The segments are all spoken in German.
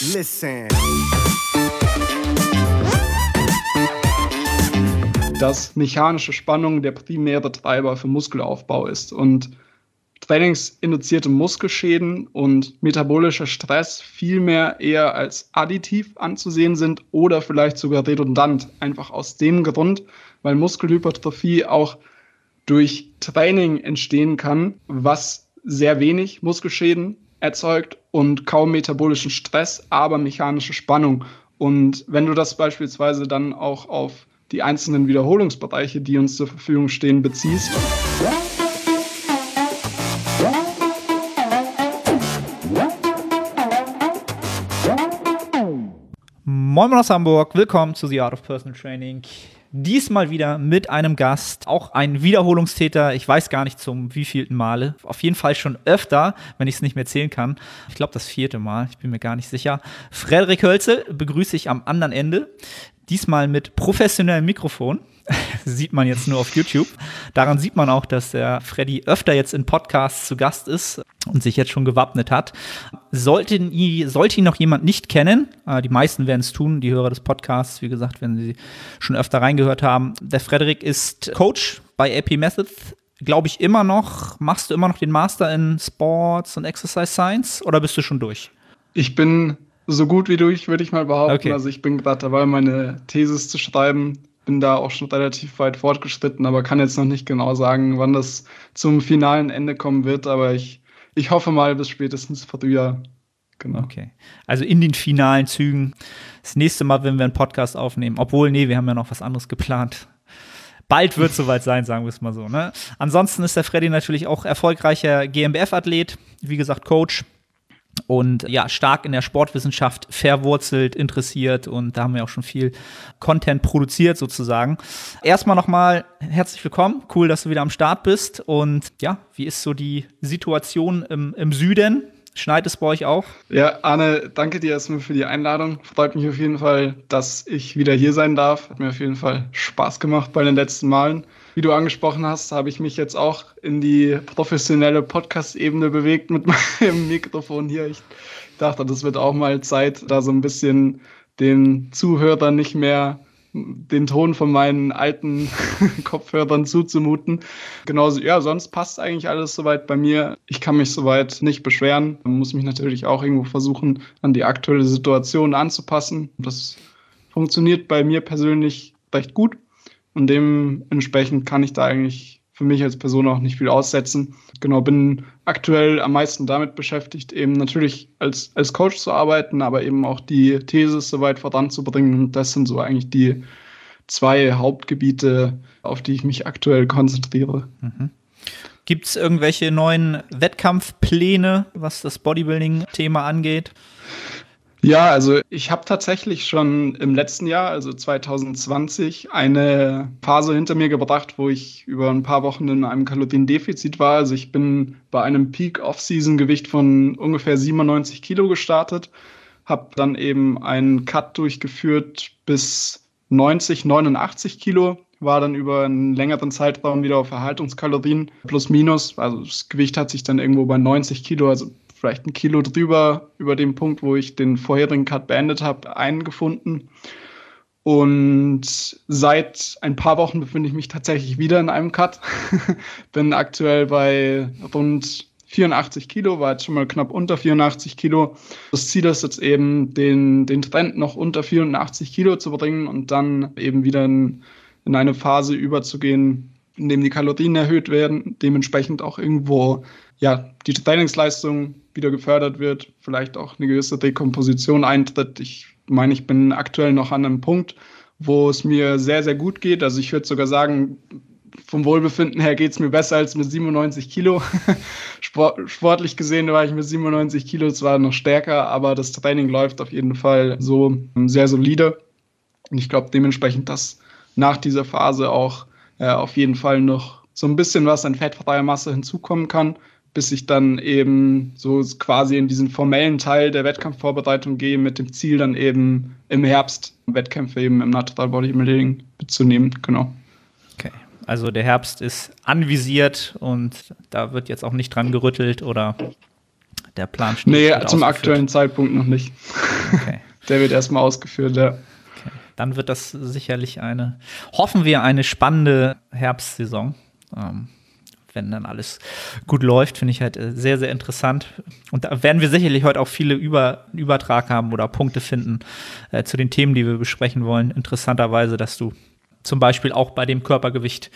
Listen. Dass mechanische Spannung der primäre Treiber für Muskelaufbau ist und trainingsinduzierte Muskelschäden und metabolischer Stress vielmehr eher als additiv anzusehen sind oder vielleicht sogar redundant. Einfach aus dem Grund, weil Muskelhypertrophie auch durch Training entstehen kann, was sehr wenig Muskelschäden erzeugt und kaum metabolischen Stress, aber mechanische Spannung. Und wenn du das beispielsweise dann auch auf die einzelnen Wiederholungsbereiche, die uns zur Verfügung stehen, beziehst. Moin aus Hamburg, willkommen zu The Art of Personal Training. Diesmal wieder mit einem Gast, auch ein Wiederholungstäter. Ich weiß gar nicht zum wievielten Male. Auf jeden Fall schon öfter, wenn ich es nicht mehr zählen kann. Ich glaube das vierte Mal, ich bin mir gar nicht sicher. Frederik Hölzel begrüße ich am anderen Ende. Diesmal mit professionellem Mikrofon. sieht man jetzt nur auf YouTube. Daran sieht man auch, dass der Freddy öfter jetzt in Podcasts zu Gast ist und sich jetzt schon gewappnet hat. Sollte, sollte ihn noch jemand nicht kennen, äh, die meisten werden es tun, die Hörer des Podcasts, wie gesagt, wenn sie schon öfter reingehört haben. Der Frederik ist Coach bei AP Method, glaube ich, immer noch. Machst du immer noch den Master in Sports und Exercise Science oder bist du schon durch? Ich bin so gut wie durch, würde ich mal behaupten. Okay. Also ich bin gerade dabei, meine Thesis zu schreiben bin da auch schon relativ weit fortgeschritten, aber kann jetzt noch nicht genau sagen, wann das zum finalen Ende kommen wird. Aber ich, ich hoffe mal bis spätestens Frühjahr. Genau. Okay. Also in den finalen Zügen. Das nächste Mal, wenn wir einen Podcast aufnehmen. Obwohl, nee, wir haben ja noch was anderes geplant. Bald wird es soweit sein, sagen wir es mal so. Ne? Ansonsten ist der Freddy natürlich auch erfolgreicher GmbF-Athlet, wie gesagt, Coach und ja, stark in der Sportwissenschaft verwurzelt, interessiert und da haben wir auch schon viel Content produziert sozusagen. Erstmal nochmal herzlich willkommen, cool, dass du wieder am Start bist und ja, wie ist so die Situation im, im Süden? Schneit es bei euch auch? Ja, Arne, danke dir erstmal für die Einladung. Freut mich auf jeden Fall, dass ich wieder hier sein darf. Hat mir auf jeden Fall Spaß gemacht bei den letzten Malen wie du angesprochen hast, habe ich mich jetzt auch in die professionelle Podcast-Ebene bewegt mit meinem Mikrofon hier. Ich dachte, das wird auch mal Zeit, da so ein bisschen den Zuhörern nicht mehr den Ton von meinen alten Kopfhörern zuzumuten. Genauso, ja, sonst passt eigentlich alles soweit bei mir. Ich kann mich soweit nicht beschweren. Man muss mich natürlich auch irgendwo versuchen, an die aktuelle Situation anzupassen. Das funktioniert bei mir persönlich recht gut. Und dementsprechend kann ich da eigentlich für mich als Person auch nicht viel aussetzen. Genau, bin aktuell am meisten damit beschäftigt, eben natürlich als, als Coach zu arbeiten, aber eben auch die These so weit voranzubringen. Und das sind so eigentlich die zwei Hauptgebiete, auf die ich mich aktuell konzentriere. Mhm. Gibt es irgendwelche neuen Wettkampfpläne, was das Bodybuilding-Thema angeht? Ja, also ich habe tatsächlich schon im letzten Jahr, also 2020, eine Phase hinter mir gebracht, wo ich über ein paar Wochen in einem Kaloriendefizit war. Also ich bin bei einem Peak-Off-Season-Gewicht von ungefähr 97 Kilo gestartet, habe dann eben einen Cut durchgeführt bis 90, 89 Kilo, war dann über einen längeren Zeitraum wieder auf Erhaltungskalorien plus minus. Also das Gewicht hat sich dann irgendwo bei 90 Kilo, also vielleicht ein Kilo drüber über dem Punkt, wo ich den vorherigen Cut beendet habe, eingefunden. Und seit ein paar Wochen befinde ich mich tatsächlich wieder in einem Cut. Bin aktuell bei rund 84 Kilo, war jetzt schon mal knapp unter 84 Kilo. Das Ziel ist jetzt eben, den, den Trend noch unter 84 Kilo zu bringen und dann eben wieder in, in eine Phase überzugehen, in dem die Kalorien erhöht werden, dementsprechend auch irgendwo ja, die Trainingsleistung wieder gefördert wird, vielleicht auch eine gewisse Dekomposition eintritt. Ich meine, ich bin aktuell noch an einem Punkt, wo es mir sehr, sehr gut geht. Also ich würde sogar sagen, vom Wohlbefinden her geht es mir besser als mit 97 Kilo. Sportlich gesehen war ich mit 97 Kilo zwar noch stärker, aber das Training läuft auf jeden Fall so sehr solide. Und ich glaube dementsprechend, dass nach dieser Phase auch äh, auf jeden Fall noch so ein bisschen was an fettfreier Masse hinzukommen kann bis ich dann eben so quasi in diesen formellen Teil der Wettkampfvorbereitung gehe, mit dem Ziel dann eben im Herbst Wettkämpfe eben im Natural Bodybuilding mitzunehmen. Genau. Okay, also der Herbst ist anvisiert und da wird jetzt auch nicht dran gerüttelt oder der Plan steht? Nee, zum aktuellen Zeitpunkt noch nicht. Okay. der wird erstmal ausgeführt, ja. Okay. Dann wird das sicherlich eine, hoffen wir, eine spannende Herbstsaison. Ähm, wenn dann alles gut läuft, finde ich halt äh, sehr, sehr interessant. Und da werden wir sicherlich heute auch viele Über Übertrag haben oder Punkte finden äh, zu den Themen, die wir besprechen wollen. Interessanterweise, dass du zum Beispiel auch bei dem Körpergewicht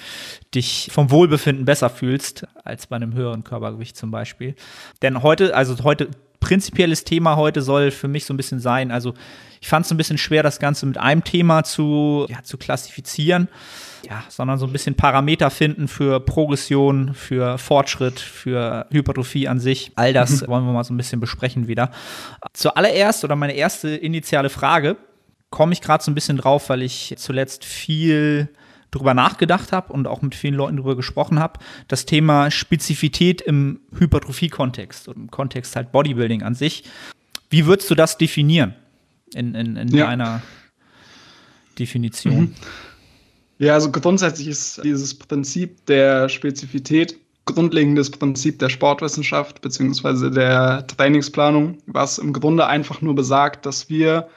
dich vom Wohlbefinden besser fühlst als bei einem höheren Körpergewicht zum Beispiel. Denn heute, also heute prinzipielles Thema heute soll für mich so ein bisschen sein. Also ich fand es ein bisschen schwer, das Ganze mit einem Thema zu, ja, zu klassifizieren ja, sondern so ein bisschen Parameter finden für Progression, für Fortschritt, für Hypertrophie an sich. All das mhm. wollen wir mal so ein bisschen besprechen wieder. Zuallererst oder meine erste initiale Frage komme ich gerade so ein bisschen drauf, weil ich zuletzt viel drüber nachgedacht habe und auch mit vielen Leuten drüber gesprochen habe. Das Thema Spezifität im Hypertrophie-Kontext und im Kontext halt Bodybuilding an sich. Wie würdest du das definieren in, in, in ja. deiner Definition? Mhm. Ja, also grundsätzlich ist dieses Prinzip der Spezifität grundlegendes Prinzip der Sportwissenschaft beziehungsweise der Trainingsplanung, was im Grunde einfach nur besagt, dass wir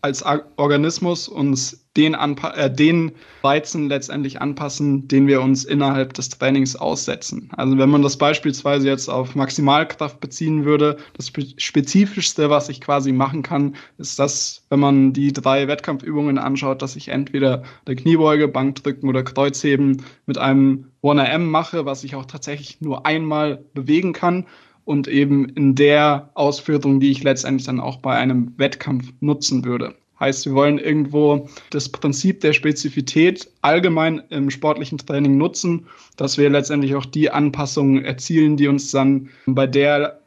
als Organismus uns den, Anpa äh, den Reizen letztendlich anpassen, den wir uns innerhalb des Trainings aussetzen. Also wenn man das beispielsweise jetzt auf Maximalkraft beziehen würde, das Spezifischste, was ich quasi machen kann, ist das, wenn man die drei Wettkampfübungen anschaut, dass ich entweder der Kniebeuge, Bankdrücken oder Kreuzheben mit einem 1RM mache, was ich auch tatsächlich nur einmal bewegen kann und eben in der Ausführung, die ich letztendlich dann auch bei einem Wettkampf nutzen würde. Heißt, wir wollen irgendwo das Prinzip der Spezifität allgemein im sportlichen Training nutzen, dass wir letztendlich auch die Anpassungen erzielen, die uns dann bei der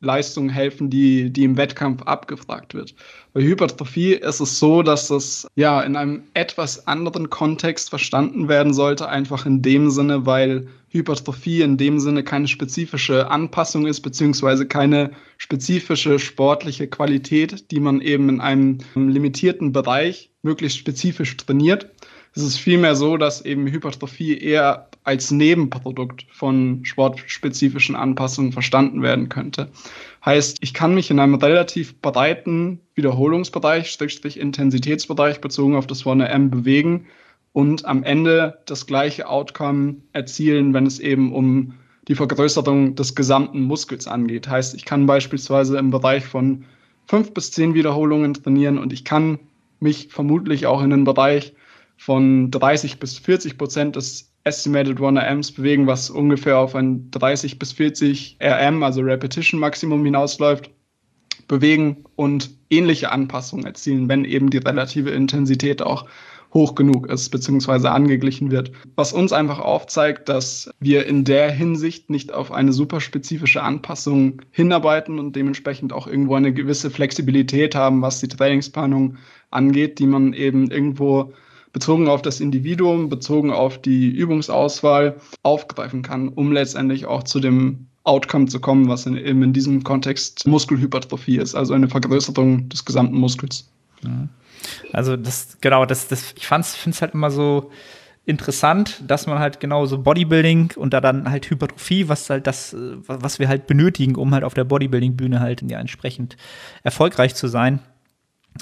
Leistung helfen, die, die im Wettkampf abgefragt wird. Bei Hypertrophie ist es so, dass das ja in einem etwas anderen Kontext verstanden werden sollte, einfach in dem Sinne, weil Hypertrophie in dem Sinne keine spezifische Anpassung ist, beziehungsweise keine spezifische sportliche Qualität, die man eben in einem limitierten Bereich möglichst spezifisch trainiert. Es ist vielmehr so, dass eben Hypertrophie eher als Nebenprodukt von sportspezifischen Anpassungen verstanden werden könnte. Heißt, ich kann mich in einem relativ breiten Wiederholungsbereich, Strich Intensitätsbereich bezogen auf das 1M bewegen und am Ende das gleiche Outcome erzielen, wenn es eben um die Vergrößerung des gesamten Muskels angeht. Heißt, ich kann beispielsweise im Bereich von fünf bis zehn Wiederholungen trainieren und ich kann mich vermutlich auch in den Bereich von 30 bis 40 Prozent des Estimated 1RMs bewegen, was ungefähr auf ein 30 bis 40 RM, also Repetition Maximum hinausläuft, bewegen und ähnliche Anpassungen erzielen, wenn eben die relative Intensität auch hoch genug ist, beziehungsweise angeglichen wird. Was uns einfach aufzeigt, dass wir in der Hinsicht nicht auf eine super spezifische Anpassung hinarbeiten und dementsprechend auch irgendwo eine gewisse Flexibilität haben, was die Trainingsplanung angeht, die man eben irgendwo bezogen auf das Individuum, bezogen auf die Übungsauswahl aufgreifen kann, um letztendlich auch zu dem Outcome zu kommen, was in, eben in diesem Kontext Muskelhypertrophie ist, also eine Vergrößerung des gesamten Muskels. Also das, genau, das, das, ich finde es halt immer so interessant, dass man halt genau so Bodybuilding und da dann halt Hypertrophie, was halt das, was wir halt benötigen, um halt auf der Bodybuilding-Bühne halt ja entsprechend erfolgreich zu sein,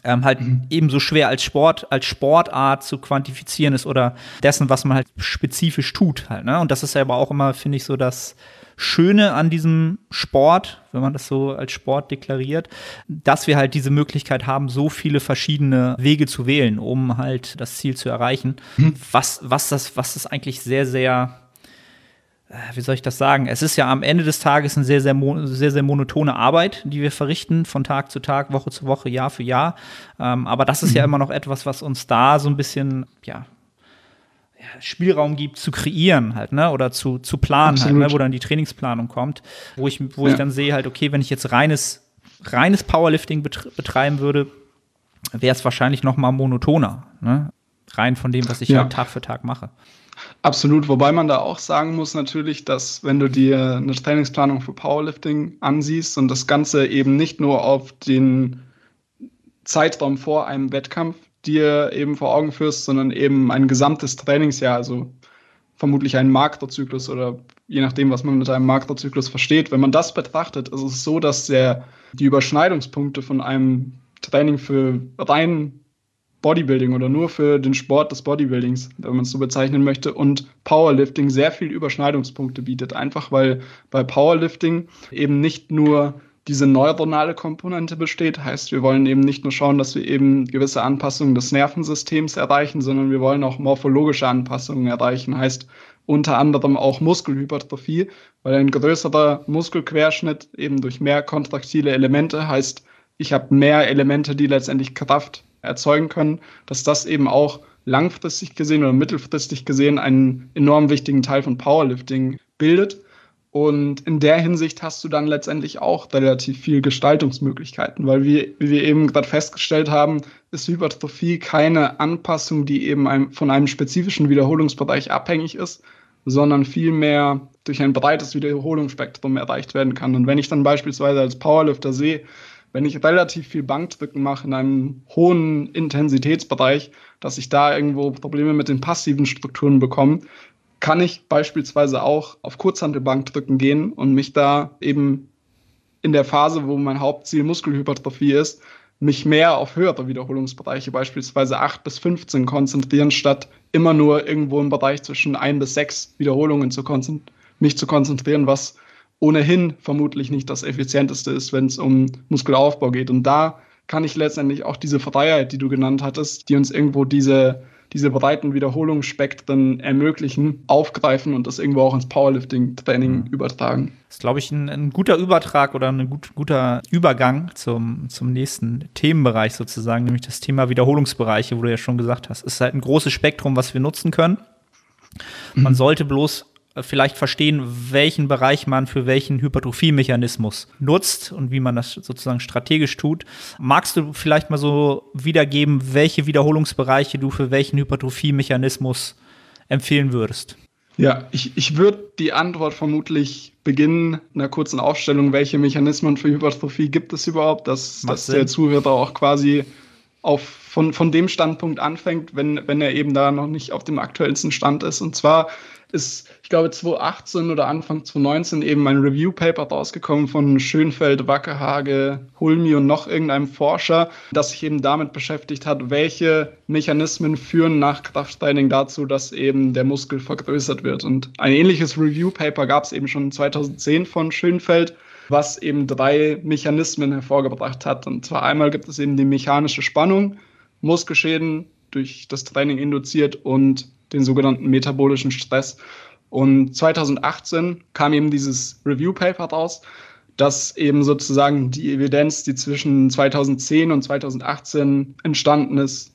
ähm, halt mhm. ebenso schwer als Sport, als Sportart zu quantifizieren ist oder dessen, was man halt spezifisch tut halt. Ne? Und das ist ja aber auch immer, finde ich, so das Schöne an diesem Sport, wenn man das so als Sport deklariert, dass wir halt diese Möglichkeit haben, so viele verschiedene Wege zu wählen, um halt das Ziel zu erreichen. Mhm. Was, was das, was das eigentlich sehr, sehr wie soll ich das sagen? Es ist ja am Ende des Tages eine sehr, sehr, sehr, sehr monotone Arbeit, die wir verrichten, von Tag zu Tag, Woche zu Woche, Jahr für Jahr. Ähm, aber das ist mhm. ja immer noch etwas, was uns da so ein bisschen, ja, Spielraum gibt zu kreieren halt, ne? Oder zu, zu planen halt, ne? wo dann die Trainingsplanung kommt, wo ich, wo ja. ich dann sehe halt, okay, wenn ich jetzt reines, reines Powerlifting betreiben würde, wäre es wahrscheinlich noch mal monotoner, ne? Rein von dem, was ich ja. halt Tag für Tag mache. Absolut, wobei man da auch sagen muss natürlich, dass wenn du dir eine Trainingsplanung für Powerlifting ansiehst und das Ganze eben nicht nur auf den Zeitraum vor einem Wettkampf dir eben vor Augen führst, sondern eben ein gesamtes Trainingsjahr, also vermutlich einen Makrozyklus oder je nachdem, was man mit einem Makrozyklus versteht. Wenn man das betrachtet, ist es so, dass der, die Überschneidungspunkte von einem Training für rein Bodybuilding oder nur für den Sport des Bodybuildings, wenn man es so bezeichnen möchte, und Powerlifting sehr viel Überschneidungspunkte bietet. Einfach weil bei Powerlifting eben nicht nur diese neuronale Komponente besteht. Heißt, wir wollen eben nicht nur schauen, dass wir eben gewisse Anpassungen des Nervensystems erreichen, sondern wir wollen auch morphologische Anpassungen erreichen. Heißt unter anderem auch Muskelhypertrophie, weil ein größerer Muskelquerschnitt eben durch mehr kontraktile Elemente heißt, ich habe mehr Elemente, die letztendlich Kraft erzeugen können, dass das eben auch langfristig gesehen oder mittelfristig gesehen einen enorm wichtigen Teil von Powerlifting bildet. Und in der Hinsicht hast du dann letztendlich auch relativ viel Gestaltungsmöglichkeiten, weil wir, wie wir eben gerade festgestellt haben, ist Hypertrophie keine Anpassung, die eben einem, von einem spezifischen Wiederholungsbereich abhängig ist, sondern vielmehr durch ein breites Wiederholungsspektrum erreicht werden kann. Und wenn ich dann beispielsweise als Powerlifter sehe, wenn ich relativ viel Bankdrücken mache in einem hohen Intensitätsbereich, dass ich da irgendwo Probleme mit den passiven Strukturen bekomme, kann ich beispielsweise auch auf Kurzhantelbankdrücken gehen und mich da eben in der Phase, wo mein Hauptziel Muskelhypertrophie ist, mich mehr auf höhere Wiederholungsbereiche, beispielsweise 8 bis 15, konzentrieren, statt immer nur irgendwo im Bereich zwischen 1 bis 6 Wiederholungen zu mich zu konzentrieren, was ohnehin vermutlich nicht das effizienteste ist, wenn es um Muskelaufbau geht. Und da kann ich letztendlich auch diese Freiheit, die du genannt hattest, die uns irgendwo diese, diese breiten Wiederholungsspektren ermöglichen, aufgreifen und das irgendwo auch ins Powerlifting-Training mhm. übertragen. Das ist, glaube ich, ein, ein, guter Übertrag oder ein gut, guter Übergang zum, zum nächsten Themenbereich sozusagen, nämlich das Thema Wiederholungsbereiche, wo du ja schon gesagt hast. Es ist halt ein großes Spektrum, was wir nutzen können. Man mhm. sollte bloß vielleicht verstehen, welchen Bereich man für welchen Hypertrophie-Mechanismus nutzt und wie man das sozusagen strategisch tut. Magst du vielleicht mal so wiedergeben, welche Wiederholungsbereiche du für welchen Hypertrophie-Mechanismus empfehlen würdest? Ja, ich, ich würde die Antwort vermutlich beginnen, einer kurzen Aufstellung, welche Mechanismen für Hypertrophie gibt es überhaupt, dass, dass der Zuhörer auch quasi auf, von, von dem Standpunkt anfängt, wenn, wenn er eben da noch nicht auf dem aktuellsten Stand ist. Und zwar ist, ich glaube, 2018 oder Anfang 2019 eben ein Review-Paper rausgekommen von Schönfeld, Wackehage, Hulmi und noch irgendeinem Forscher, das sich eben damit beschäftigt hat, welche Mechanismen führen nach Krafttraining dazu, dass eben der Muskel vergrößert wird. Und ein ähnliches Review-Paper gab es eben schon 2010 von Schönfeld was eben drei Mechanismen hervorgebracht hat. Und zwar einmal gibt es eben die mechanische Spannung, Muskelschäden durch das Training induziert und den sogenannten metabolischen Stress. Und 2018 kam eben dieses Review-Paper raus, das eben sozusagen die Evidenz, die zwischen 2010 und 2018 entstanden ist,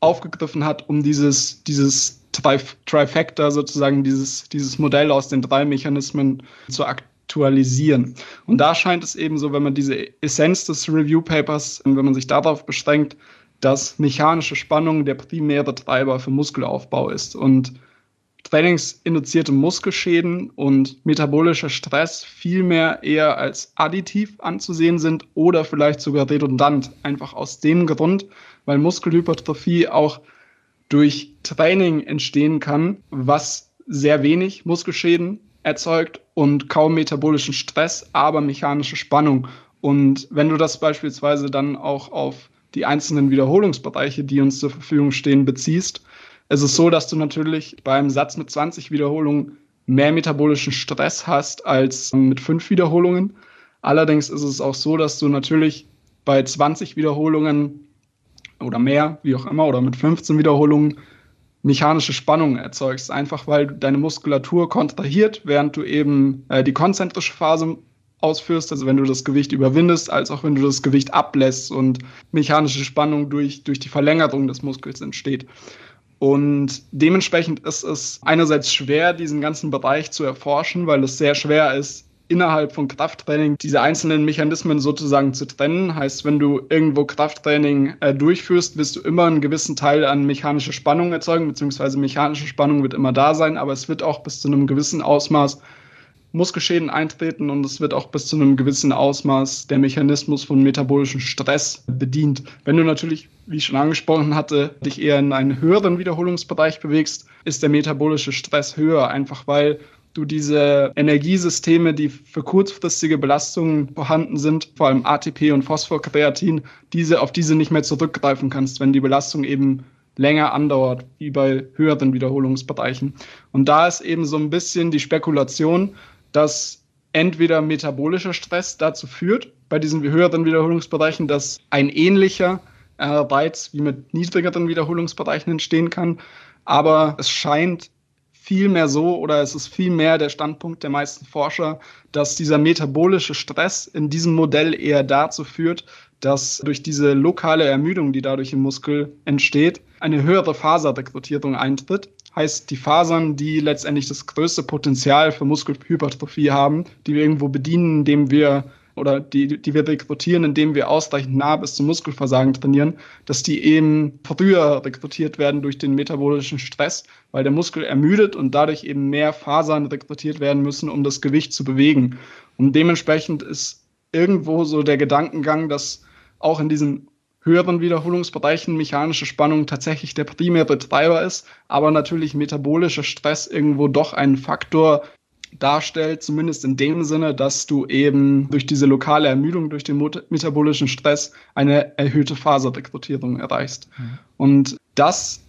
aufgegriffen hat, um dieses, dieses Trifecta sozusagen, dieses, dieses Modell aus den drei Mechanismen zu aktualisieren. Und da scheint es eben so, wenn man diese Essenz des Review-Papers, wenn man sich darauf beschränkt, dass mechanische Spannung der primäre Treiber für Muskelaufbau ist und trainingsinduzierte Muskelschäden und metabolischer Stress vielmehr eher als additiv anzusehen sind oder vielleicht sogar redundant. Einfach aus dem Grund, weil Muskelhypertrophie auch durch Training entstehen kann, was sehr wenig Muskelschäden erzeugt und kaum metabolischen Stress, aber mechanische Spannung. Und wenn du das beispielsweise dann auch auf die einzelnen Wiederholungsbereiche, die uns zur Verfügung stehen, beziehst. Es ist so, dass du natürlich beim Satz mit 20 Wiederholungen mehr metabolischen Stress hast als mit fünf Wiederholungen. Allerdings ist es auch so, dass du natürlich bei 20 Wiederholungen oder mehr, wie auch immer, oder mit 15 Wiederholungen mechanische Spannung erzeugst, einfach weil deine Muskulatur kontrahiert, während du eben äh, die konzentrische Phase ausführst, also wenn du das Gewicht überwindest, als auch wenn du das Gewicht ablässt und mechanische Spannung durch, durch die Verlängerung des Muskels entsteht. Und dementsprechend ist es einerseits schwer, diesen ganzen Bereich zu erforschen, weil es sehr schwer ist, innerhalb von Krafttraining diese einzelnen Mechanismen sozusagen zu trennen. Heißt, wenn du irgendwo Krafttraining äh, durchführst, wirst du immer einen gewissen Teil an mechanischer Spannung erzeugen, beziehungsweise mechanische Spannung wird immer da sein, aber es wird auch bis zu einem gewissen Ausmaß Muskelschäden eintreten und es wird auch bis zu einem gewissen Ausmaß der Mechanismus von metabolischem Stress bedient. Wenn du natürlich, wie ich schon angesprochen hatte, dich eher in einen höheren Wiederholungsbereich bewegst, ist der metabolische Stress höher, einfach weil du diese Energiesysteme, die für kurzfristige Belastungen vorhanden sind, vor allem ATP und Phosphorkreatin, diese, auf diese nicht mehr zurückgreifen kannst, wenn die Belastung eben länger andauert, wie bei höheren Wiederholungsbereichen. Und da ist eben so ein bisschen die Spekulation, dass entweder metabolischer Stress dazu führt, bei diesen höheren Wiederholungsbereichen, dass ein ähnlicher äh, Reiz wie mit niedrigeren Wiederholungsbereichen entstehen kann. Aber es scheint vielmehr so oder es ist vielmehr der Standpunkt der meisten Forscher, dass dieser metabolische Stress in diesem Modell eher dazu führt, dass durch diese lokale Ermüdung, die dadurch im Muskel entsteht, eine höhere Faserrekrutierung eintritt. Heißt, die Fasern, die letztendlich das größte Potenzial für Muskelhypertrophie haben, die wir irgendwo bedienen, indem wir oder die, die wir rekrutieren, indem wir ausreichend nah bis zum Muskelversagen trainieren, dass die eben früher rekrutiert werden durch den metabolischen Stress, weil der Muskel ermüdet und dadurch eben mehr Fasern rekrutiert werden müssen, um das Gewicht zu bewegen. Und dementsprechend ist irgendwo so der Gedankengang, dass auch in diesen höheren Wiederholungsbereichen mechanische Spannung tatsächlich der primäre Treiber ist, aber natürlich metabolischer Stress irgendwo doch ein Faktor darstellt, zumindest in dem Sinne, dass du eben durch diese lokale Ermüdung, durch den metabolischen Stress eine erhöhte Faserrekrutierung erreichst. Mhm. Und das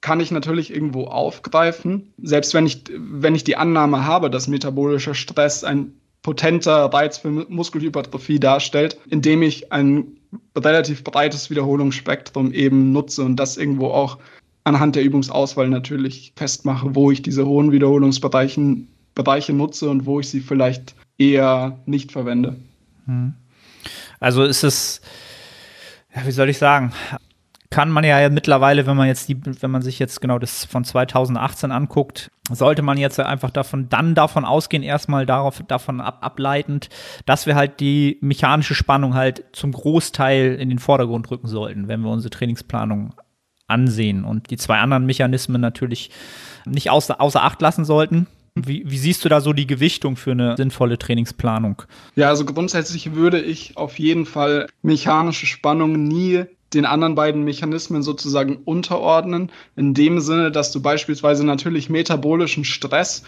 kann ich natürlich irgendwo aufgreifen, selbst wenn ich, wenn ich die Annahme habe, dass metabolischer Stress ein potenter Reiz für Muskelhypertrophie darstellt, indem ich ein relativ breites Wiederholungsspektrum eben nutze und das irgendwo auch anhand der Übungsauswahl natürlich festmache, wo ich diese hohen Wiederholungsbereiche Bereiche nutze und wo ich sie vielleicht eher nicht verwende. Hm. Also ist es, wie soll ich sagen, kann man ja mittlerweile, wenn man jetzt die, wenn man sich jetzt genau das von 2018 anguckt, sollte man jetzt einfach davon, dann davon ausgehen, erstmal darauf, davon ab, ableitend, dass wir halt die mechanische Spannung halt zum Großteil in den Vordergrund rücken sollten, wenn wir unsere Trainingsplanung ansehen und die zwei anderen Mechanismen natürlich nicht außer, außer Acht lassen sollten. Wie, wie, siehst du da so die Gewichtung für eine sinnvolle Trainingsplanung? Ja, also grundsätzlich würde ich auf jeden Fall mechanische Spannung nie den anderen beiden Mechanismen sozusagen unterordnen, in dem Sinne, dass du beispielsweise natürlich metabolischen Stress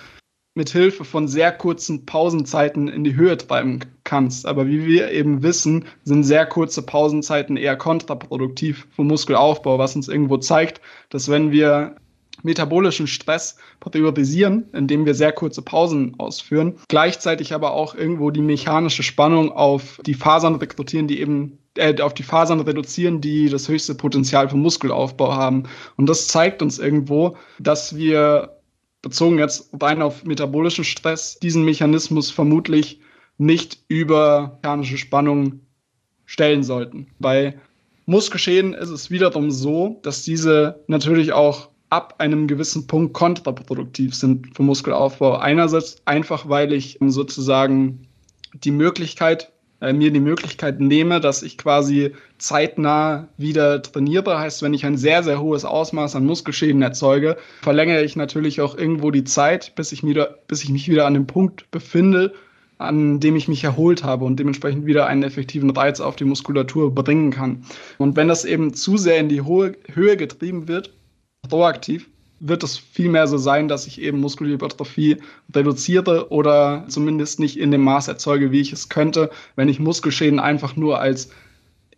mit Hilfe von sehr kurzen Pausenzeiten in die Höhe treiben kannst. Aber wie wir eben wissen, sind sehr kurze Pausenzeiten eher kontraproduktiv für Muskelaufbau, was uns irgendwo zeigt, dass wenn wir metabolischen Stress priorisieren, indem wir sehr kurze Pausen ausführen, gleichzeitig aber auch irgendwo die mechanische Spannung auf die Fasern rekrutieren, die eben äh, auf die Fasern reduzieren, die das höchste Potenzial für Muskelaufbau haben. Und das zeigt uns irgendwo, dass wir bezogen jetzt rein auf metabolischen Stress diesen Mechanismus vermutlich nicht über mechanische Spannung stellen sollten. Bei Muskelschäden ist es wiederum so, dass diese natürlich auch ab einem gewissen Punkt kontraproduktiv sind für Muskelaufbau. Einerseits einfach, weil ich sozusagen die Möglichkeit, äh, mir die Möglichkeit nehme, dass ich quasi zeitnah wieder trainiere. Heißt, wenn ich ein sehr, sehr hohes Ausmaß an Muskelschäden erzeuge, verlängere ich natürlich auch irgendwo die Zeit, bis ich, wieder, bis ich mich wieder an dem Punkt befinde, an dem ich mich erholt habe und dementsprechend wieder einen effektiven Reiz auf die Muskulatur bringen kann. Und wenn das eben zu sehr in die Höhe getrieben wird, proaktiv, wird es vielmehr so sein, dass ich eben Muskelhypertrophie reduziere oder zumindest nicht in dem Maß erzeuge, wie ich es könnte, wenn ich Muskelschäden einfach nur als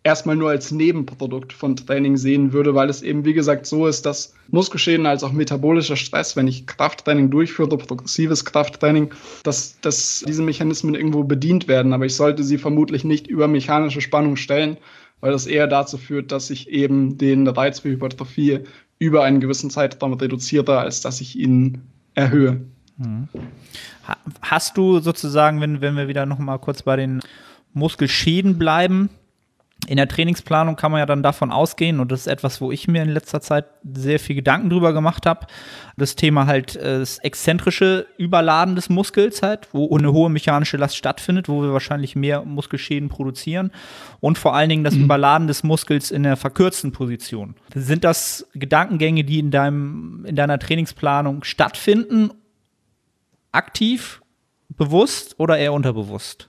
erstmal nur als Nebenprodukt von Training sehen würde, weil es eben wie gesagt so ist, dass Muskelschäden als auch metabolischer Stress, wenn ich Krafttraining durchführe, progressives Krafttraining, dass, dass diese Mechanismen irgendwo bedient werden, aber ich sollte sie vermutlich nicht über mechanische Spannung stellen, weil das eher dazu führt, dass ich eben den Reiz für Hypertrophie über einen gewissen Zeitraum reduzierter, als dass ich ihn erhöhe. Mhm. Hast du sozusagen, wenn, wenn wir wieder noch mal kurz bei den Muskelschäden bleiben, in der Trainingsplanung kann man ja dann davon ausgehen, und das ist etwas, wo ich mir in letzter Zeit sehr viel Gedanken drüber gemacht habe, das Thema halt äh, das exzentrische Überladen des Muskels halt, wo eine hohe mechanische Last stattfindet, wo wir wahrscheinlich mehr Muskelschäden produzieren und vor allen Dingen das mhm. Überladen des Muskels in der verkürzten Position. Sind das Gedankengänge, die in deinem, in deiner Trainingsplanung stattfinden, aktiv, bewusst oder eher unterbewusst?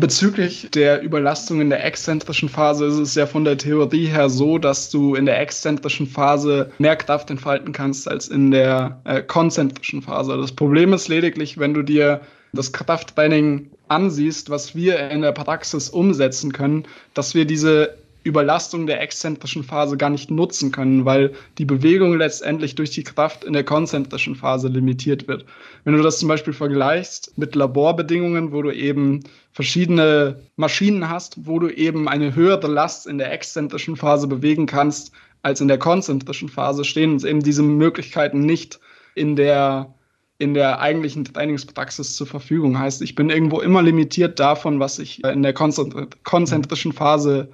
Bezüglich der Überlastung in der exzentrischen Phase ist es ja von der Theorie her so, dass du in der exzentrischen Phase mehr Kraft entfalten kannst als in der äh, konzentrischen Phase. Das Problem ist lediglich, wenn du dir das Krafttraining ansiehst, was wir in der Praxis umsetzen können, dass wir diese Überlastung der exzentrischen Phase gar nicht nutzen können, weil die Bewegung letztendlich durch die Kraft in der konzentrischen Phase limitiert wird. Wenn du das zum Beispiel vergleichst mit Laborbedingungen, wo du eben verschiedene Maschinen hast, wo du eben eine höhere Last in der exzentrischen Phase bewegen kannst als in der konzentrischen Phase, stehen uns eben diese Möglichkeiten nicht in der in der eigentlichen Trainingspraxis zur Verfügung. Heißt, ich bin irgendwo immer limitiert davon, was ich in der konzentrischen Phase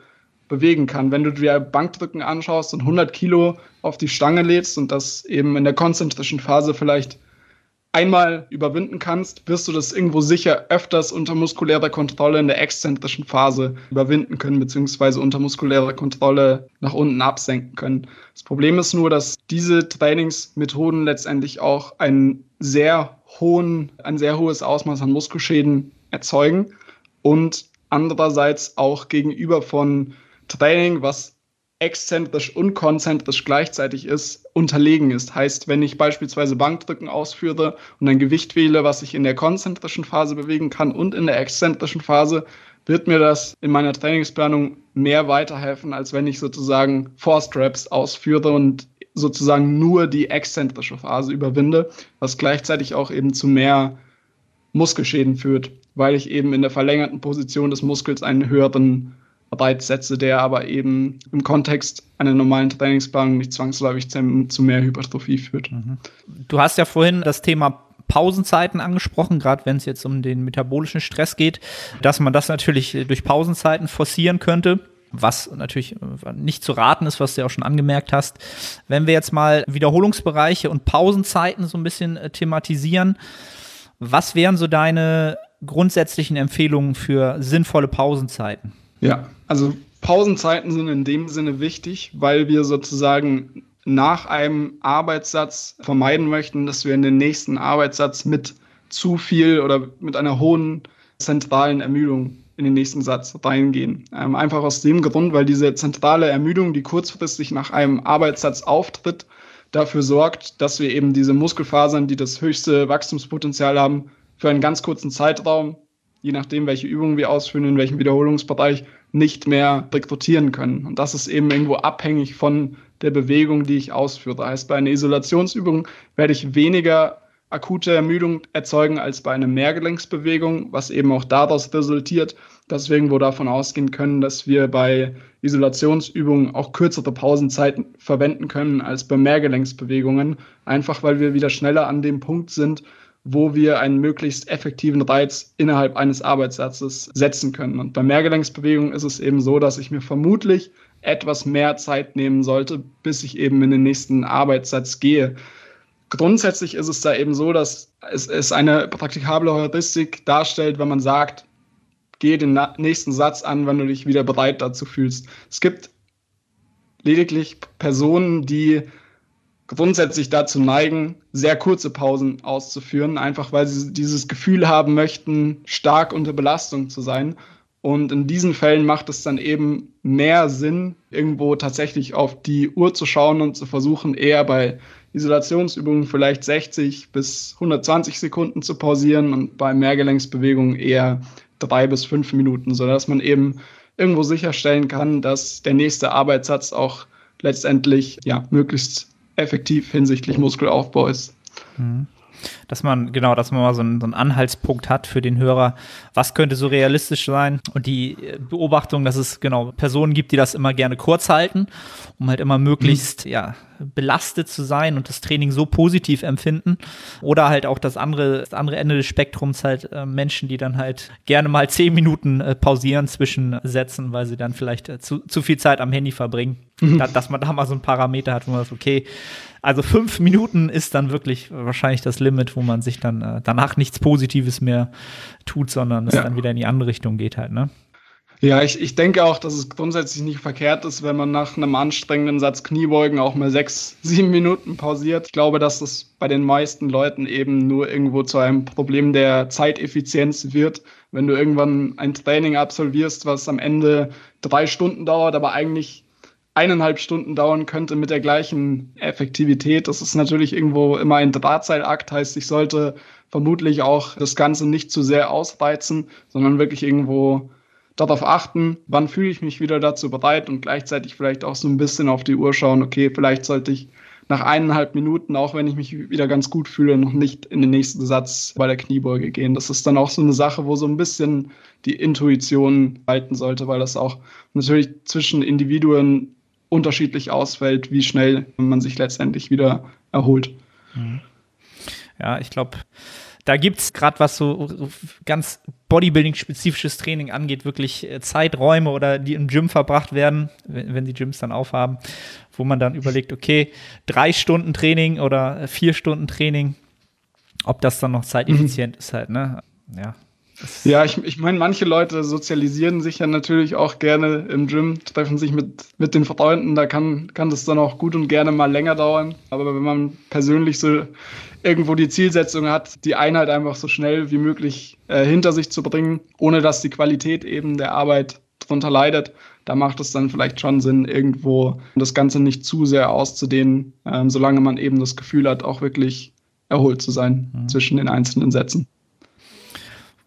bewegen kann. Wenn du dir Bankdrücken anschaust und 100 Kilo auf die Stange lädst und das eben in der konzentrischen Phase vielleicht einmal überwinden kannst, wirst du das irgendwo sicher öfters unter muskulärer Kontrolle in der exzentrischen Phase überwinden können, beziehungsweise unter muskulärer Kontrolle nach unten absenken können. Das Problem ist nur, dass diese Trainingsmethoden letztendlich auch einen sehr hohen, ein sehr hohes Ausmaß an Muskelschäden erzeugen und andererseits auch gegenüber von Training, was exzentrisch und konzentrisch gleichzeitig ist, unterlegen ist. Heißt, wenn ich beispielsweise Bankdrücken ausführe und ein Gewicht wähle, was ich in der konzentrischen Phase bewegen kann und in der exzentrischen Phase, wird mir das in meiner Trainingsplanung mehr weiterhelfen, als wenn ich sozusagen Force Reps ausführe und sozusagen nur die exzentrische Phase überwinde, was gleichzeitig auch eben zu mehr Muskelschäden führt, weil ich eben in der verlängerten Position des Muskels einen höheren Reiz setze, der aber eben im Kontext einer normalen Trainingsplanung nicht zwangsläufig zu mehr Hypertrophie führt. Mhm. Du hast ja vorhin das Thema Pausenzeiten angesprochen, gerade wenn es jetzt um den metabolischen Stress geht, dass man das natürlich durch Pausenzeiten forcieren könnte was natürlich nicht zu raten ist, was du ja auch schon angemerkt hast. Wenn wir jetzt mal Wiederholungsbereiche und Pausenzeiten so ein bisschen äh, thematisieren, was wären so deine grundsätzlichen Empfehlungen für sinnvolle Pausenzeiten? Ja, also Pausenzeiten sind in dem Sinne wichtig, weil wir sozusagen nach einem Arbeitssatz vermeiden möchten, dass wir in den nächsten Arbeitssatz mit zu viel oder mit einer hohen zentralen Ermüdung in den nächsten Satz reingehen. Ähm, einfach aus dem Grund, weil diese zentrale Ermüdung, die kurzfristig nach einem Arbeitssatz auftritt, dafür sorgt, dass wir eben diese Muskelfasern, die das höchste Wachstumspotenzial haben, für einen ganz kurzen Zeitraum, je nachdem, welche Übungen wir ausführen, in welchem Wiederholungsbereich, nicht mehr rekrutieren können. Und das ist eben irgendwo abhängig von der Bewegung, die ich ausführe. Heißt, bei einer Isolationsübung werde ich weniger akute Ermüdung erzeugen als bei einer Mehrgelenksbewegung, was eben auch daraus resultiert, dass wir irgendwo davon ausgehen können, dass wir bei Isolationsübungen auch kürzere Pausenzeiten verwenden können als bei Mehrgelenksbewegungen, einfach weil wir wieder schneller an dem Punkt sind, wo wir einen möglichst effektiven Reiz innerhalb eines Arbeitssatzes setzen können. Und bei Mehrgelenksbewegungen ist es eben so, dass ich mir vermutlich etwas mehr Zeit nehmen sollte, bis ich eben in den nächsten Arbeitssatz gehe grundsätzlich ist es da eben so, dass es, es eine praktikable Heuristik darstellt, wenn man sagt, gehe den nächsten Satz an, wenn du dich wieder bereit dazu fühlst. Es gibt lediglich Personen, die grundsätzlich dazu neigen, sehr kurze Pausen auszuführen, einfach weil sie dieses Gefühl haben möchten, stark unter Belastung zu sein. Und in diesen Fällen macht es dann eben mehr Sinn, irgendwo tatsächlich auf die Uhr zu schauen und zu versuchen, eher bei Isolationsübungen vielleicht 60 bis 120 Sekunden zu pausieren und bei Mehrgelenksbewegungen eher drei bis fünf Minuten, sodass man eben irgendwo sicherstellen kann, dass der nächste Arbeitssatz auch letztendlich ja, möglichst effektiv hinsichtlich Muskelaufbau ist. Mhm dass man, genau, dass man mal so einen, so einen, Anhaltspunkt hat für den Hörer, was könnte so realistisch sein und die Beobachtung, dass es genau Personen gibt, die das immer gerne kurz halten, um halt immer möglichst, mhm. ja, belastet zu sein und das Training so positiv empfinden. Oder halt auch das andere, das andere Ende des Spektrums halt äh, Menschen, die dann halt gerne mal zehn Minuten äh, pausieren zwischen Sätzen, weil sie dann vielleicht äh, zu, zu viel Zeit am Handy verbringen. Mhm. Da, dass man da mal so ein Parameter hat, wo man sagt, okay, also fünf Minuten ist dann wirklich wahrscheinlich das Limit, wo man sich dann äh, danach nichts Positives mehr tut, sondern es ja. dann wieder in die andere Richtung geht halt, ne? Ja, ich, ich denke auch, dass es grundsätzlich nicht verkehrt ist, wenn man nach einem anstrengenden Satz Kniebeugen auch mal sechs, sieben Minuten pausiert. Ich glaube, dass das bei den meisten Leuten eben nur irgendwo zu einem Problem der Zeiteffizienz wird. Wenn du irgendwann ein Training absolvierst, was am Ende drei Stunden dauert, aber eigentlich eineinhalb Stunden dauern könnte mit der gleichen Effektivität. Das ist natürlich irgendwo immer ein Drahtseilakt, heißt, ich sollte vermutlich auch das Ganze nicht zu sehr ausreizen, sondern wirklich irgendwo darauf achten, wann fühle ich mich wieder dazu bereit und gleichzeitig vielleicht auch so ein bisschen auf die Uhr schauen, okay, vielleicht sollte ich nach eineinhalb Minuten, auch wenn ich mich wieder ganz gut fühle, noch nicht in den nächsten Satz bei der Kniebeuge gehen. Das ist dann auch so eine Sache, wo so ein bisschen die Intuition halten sollte, weil das auch natürlich zwischen Individuen unterschiedlich ausfällt, wie schnell man sich letztendlich wieder erholt. Mhm. Ja, ich glaube, da gibt es gerade was so ganz Bodybuilding-spezifisches Training angeht, wirklich äh, Zeiträume oder die im Gym verbracht werden, wenn, die Gyms dann aufhaben, wo man dann überlegt, okay, drei Stunden Training oder vier Stunden Training, ob das dann noch zeiteffizient mhm. ist halt, ne? Ja. Ja, ich, ich meine, manche Leute sozialisieren sich ja natürlich auch gerne im Gym, treffen sich mit, mit den Freunden, da kann, kann das dann auch gut und gerne mal länger dauern. Aber wenn man persönlich so irgendwo die Zielsetzung hat, die Einheit einfach so schnell wie möglich äh, hinter sich zu bringen, ohne dass die Qualität eben der Arbeit darunter leidet, da macht es dann vielleicht schon Sinn, irgendwo das Ganze nicht zu sehr auszudehnen, ähm, solange man eben das Gefühl hat, auch wirklich erholt zu sein mhm. zwischen den einzelnen Sätzen.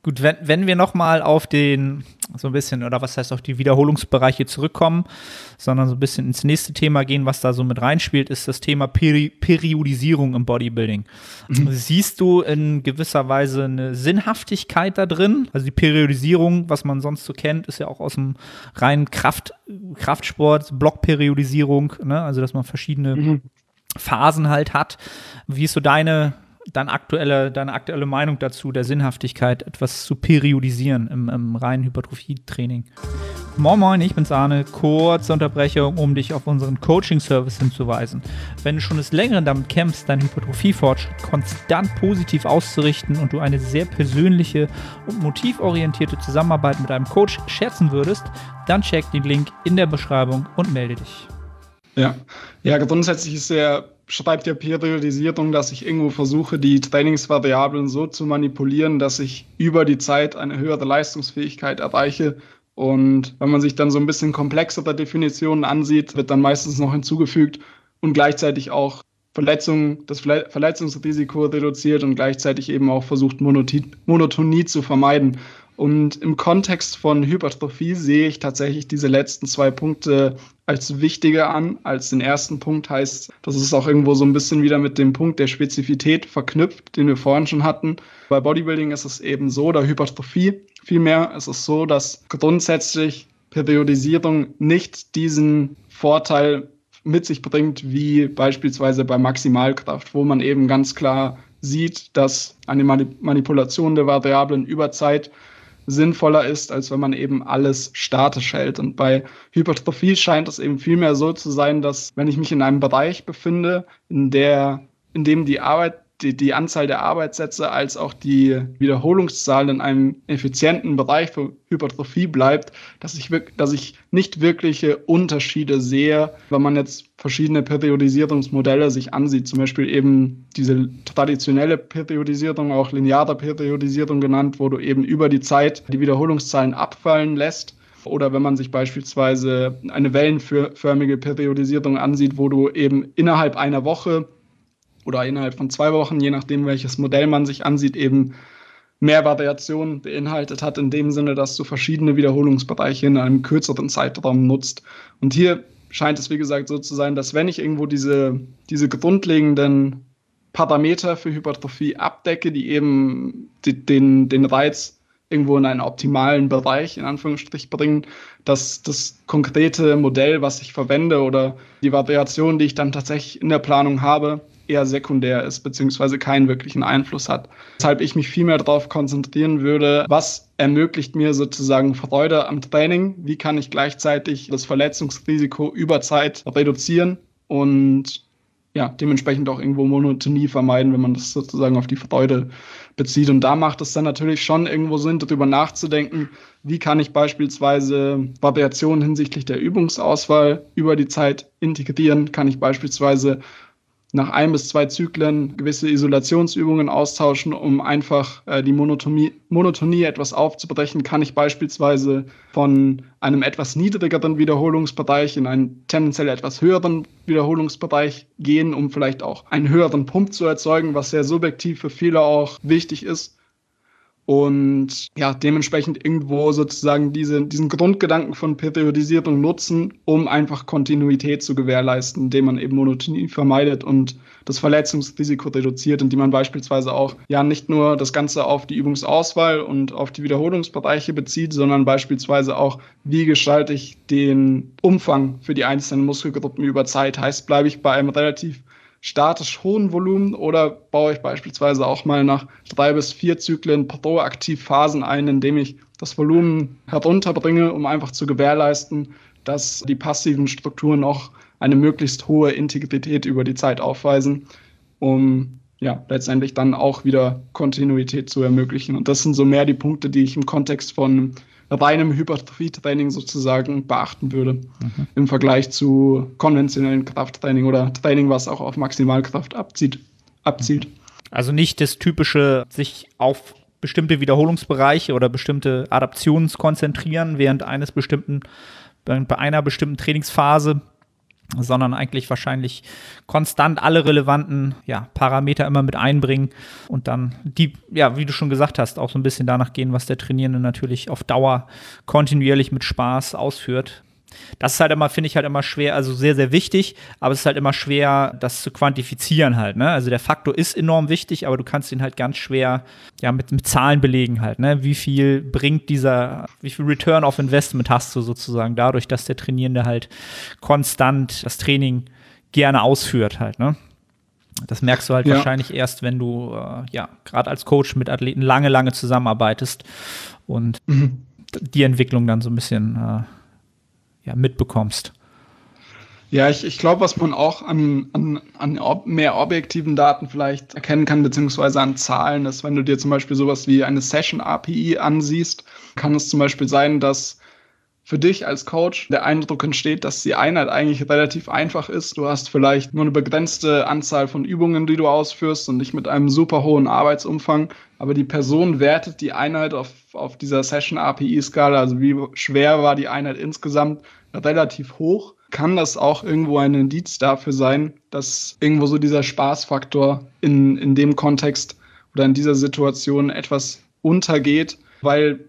Gut, wenn, wenn wir nochmal auf den, so ein bisschen, oder was heißt auf die Wiederholungsbereiche zurückkommen, sondern so ein bisschen ins nächste Thema gehen, was da so mit reinspielt, ist das Thema Peri Periodisierung im Bodybuilding. Mhm. Siehst du in gewisser Weise eine Sinnhaftigkeit da drin? Also die Periodisierung, was man sonst so kennt, ist ja auch aus dem reinen Kraft, Kraftsport, Blockperiodisierung, ne? also dass man verschiedene mhm. Phasen halt hat. Wie ist so deine deine aktuelle, deine aktuelle Meinung dazu, der Sinnhaftigkeit, etwas zu periodisieren im, im reinen Hypertrophie-Training. Moin Moin, ich bin's Arne. Kurze Unterbrechung, um dich auf unseren Coaching-Service hinzuweisen. Wenn du schon des Längeren damit kämpfst, deinen Hypertrophie-Fortschritt konstant positiv auszurichten und du eine sehr persönliche und motivorientierte Zusammenarbeit mit einem Coach schätzen würdest, dann check den Link in der Beschreibung und melde dich. Ja, ja grundsätzlich ist der schreibt ja Periodisierung, dass ich irgendwo versuche, die Trainingsvariablen so zu manipulieren, dass ich über die Zeit eine höhere Leistungsfähigkeit erreiche. Und wenn man sich dann so ein bisschen komplexere Definitionen ansieht, wird dann meistens noch hinzugefügt und gleichzeitig auch Verletzungen, das Verletzungsrisiko reduziert und gleichzeitig eben auch versucht, Monotonie zu vermeiden. Und im Kontext von Hypertrophie sehe ich tatsächlich diese letzten zwei Punkte als wichtiger an als den ersten Punkt. Heißt, das ist auch irgendwo so ein bisschen wieder mit dem Punkt der Spezifität verknüpft, den wir vorhin schon hatten. Bei Bodybuilding ist es eben so, der Hypertrophie vielmehr ist es so, dass grundsätzlich Periodisierung nicht diesen Vorteil mit sich bringt, wie beispielsweise bei Maximalkraft, wo man eben ganz klar sieht, dass eine Manipulation der Variablen über Zeit sinnvoller ist, als wenn man eben alles statisch hält. Und bei Hypertrophie scheint es eben vielmehr so zu sein, dass wenn ich mich in einem Bereich befinde, in der, in dem die Arbeit die, die Anzahl der Arbeitssätze als auch die Wiederholungszahl in einem effizienten Bereich für Hypertrophie bleibt, dass ich, dass ich nicht wirkliche Unterschiede sehe, wenn man jetzt verschiedene Periodisierungsmodelle sich ansieht, zum Beispiel eben diese traditionelle Periodisierung, auch lineare Periodisierung genannt, wo du eben über die Zeit die Wiederholungszahlen abfallen lässt. Oder wenn man sich beispielsweise eine wellenförmige Periodisierung ansieht, wo du eben innerhalb einer Woche oder innerhalb von zwei Wochen, je nachdem, welches Modell man sich ansieht, eben mehr Variationen beinhaltet hat, in dem Sinne, dass du verschiedene Wiederholungsbereiche in einem kürzeren Zeitraum nutzt. Und hier scheint es, wie gesagt, so zu sein, dass wenn ich irgendwo diese, diese grundlegenden Parameter für Hypertrophie abdecke, die eben die, den, den Reiz irgendwo in einen optimalen Bereich in Anführungsstrich bringen, dass das konkrete Modell, was ich verwende oder die Variation, die ich dann tatsächlich in der Planung habe, eher sekundär ist, beziehungsweise keinen wirklichen Einfluss hat. Weshalb ich mich viel mehr darauf konzentrieren würde, was ermöglicht mir sozusagen Freude am Training, wie kann ich gleichzeitig das Verletzungsrisiko über Zeit reduzieren und ja, dementsprechend auch irgendwo Monotonie vermeiden, wenn man das sozusagen auf die Freude bezieht. Und da macht es dann natürlich schon irgendwo Sinn, darüber nachzudenken, wie kann ich beispielsweise Variationen hinsichtlich der Übungsauswahl über die Zeit integrieren, kann ich beispielsweise nach ein bis zwei Zyklen gewisse Isolationsübungen austauschen, um einfach äh, die Monotonie, Monotonie etwas aufzubrechen, kann ich beispielsweise von einem etwas niedrigeren Wiederholungsbereich in einen tendenziell etwas höheren Wiederholungsbereich gehen, um vielleicht auch einen höheren Pump zu erzeugen, was sehr subjektiv für viele auch wichtig ist und ja, dementsprechend irgendwo sozusagen diese, diesen Grundgedanken von Periodisierung nutzen, um einfach Kontinuität zu gewährleisten, indem man eben Monotonie vermeidet und das Verletzungsrisiko reduziert, indem man beispielsweise auch ja nicht nur das Ganze auf die Übungsauswahl und auf die Wiederholungsbereiche bezieht, sondern beispielsweise auch, wie gestalte ich den Umfang für die einzelnen Muskelgruppen über Zeit. Heißt, bleibe ich bei einem relativ statisch hohen Volumen oder baue ich beispielsweise auch mal nach drei bis vier Zyklen proaktiv Phasen ein, indem ich das Volumen herunterbringe, um einfach zu gewährleisten, dass die passiven Strukturen auch eine möglichst hohe Integrität über die Zeit aufweisen, um ja letztendlich dann auch wieder Kontinuität zu ermöglichen. Und das sind so mehr die Punkte, die ich im Kontext von reinem Hypertrophie-Training sozusagen beachten würde mhm. im Vergleich zu konventionellen Krafttraining oder Training, was auch auf Maximalkraft abzieht, abzielt. Also nicht das typische sich auf bestimmte Wiederholungsbereiche oder bestimmte Adaptionen konzentrieren während eines bestimmten bei einer bestimmten Trainingsphase sondern eigentlich wahrscheinlich konstant alle relevanten ja, Parameter immer mit einbringen und dann die, ja, wie du schon gesagt hast, auch so ein bisschen danach gehen, was der Trainierende natürlich auf Dauer kontinuierlich mit Spaß ausführt. Das ist halt immer, finde ich halt immer schwer, also sehr, sehr wichtig, aber es ist halt immer schwer, das zu quantifizieren halt, ne? Also der Faktor ist enorm wichtig, aber du kannst ihn halt ganz schwer, ja, mit, mit Zahlen belegen halt, ne? Wie viel bringt dieser, wie viel Return of Investment hast du sozusagen dadurch, dass der Trainierende halt konstant das Training gerne ausführt halt, ne? Das merkst du halt ja. wahrscheinlich erst, wenn du, äh, ja, gerade als Coach mit Athleten lange, lange zusammenarbeitest und mhm. die Entwicklung dann so ein bisschen äh, ja, mitbekommst. Ja, ich, ich glaube, was man auch an, an, an ob, mehr objektiven Daten vielleicht erkennen kann, beziehungsweise an Zahlen, ist, wenn du dir zum Beispiel sowas wie eine Session-API ansiehst, kann es zum Beispiel sein, dass für dich als Coach der Eindruck entsteht, dass die Einheit eigentlich relativ einfach ist. Du hast vielleicht nur eine begrenzte Anzahl von Übungen, die du ausführst und nicht mit einem super hohen Arbeitsumfang, aber die Person wertet die Einheit auf, auf dieser Session-API-Skala, also wie schwer war die Einheit insgesamt, relativ hoch, kann das auch irgendwo ein Indiz dafür sein, dass irgendwo so dieser Spaßfaktor in, in dem Kontext oder in dieser Situation etwas untergeht, weil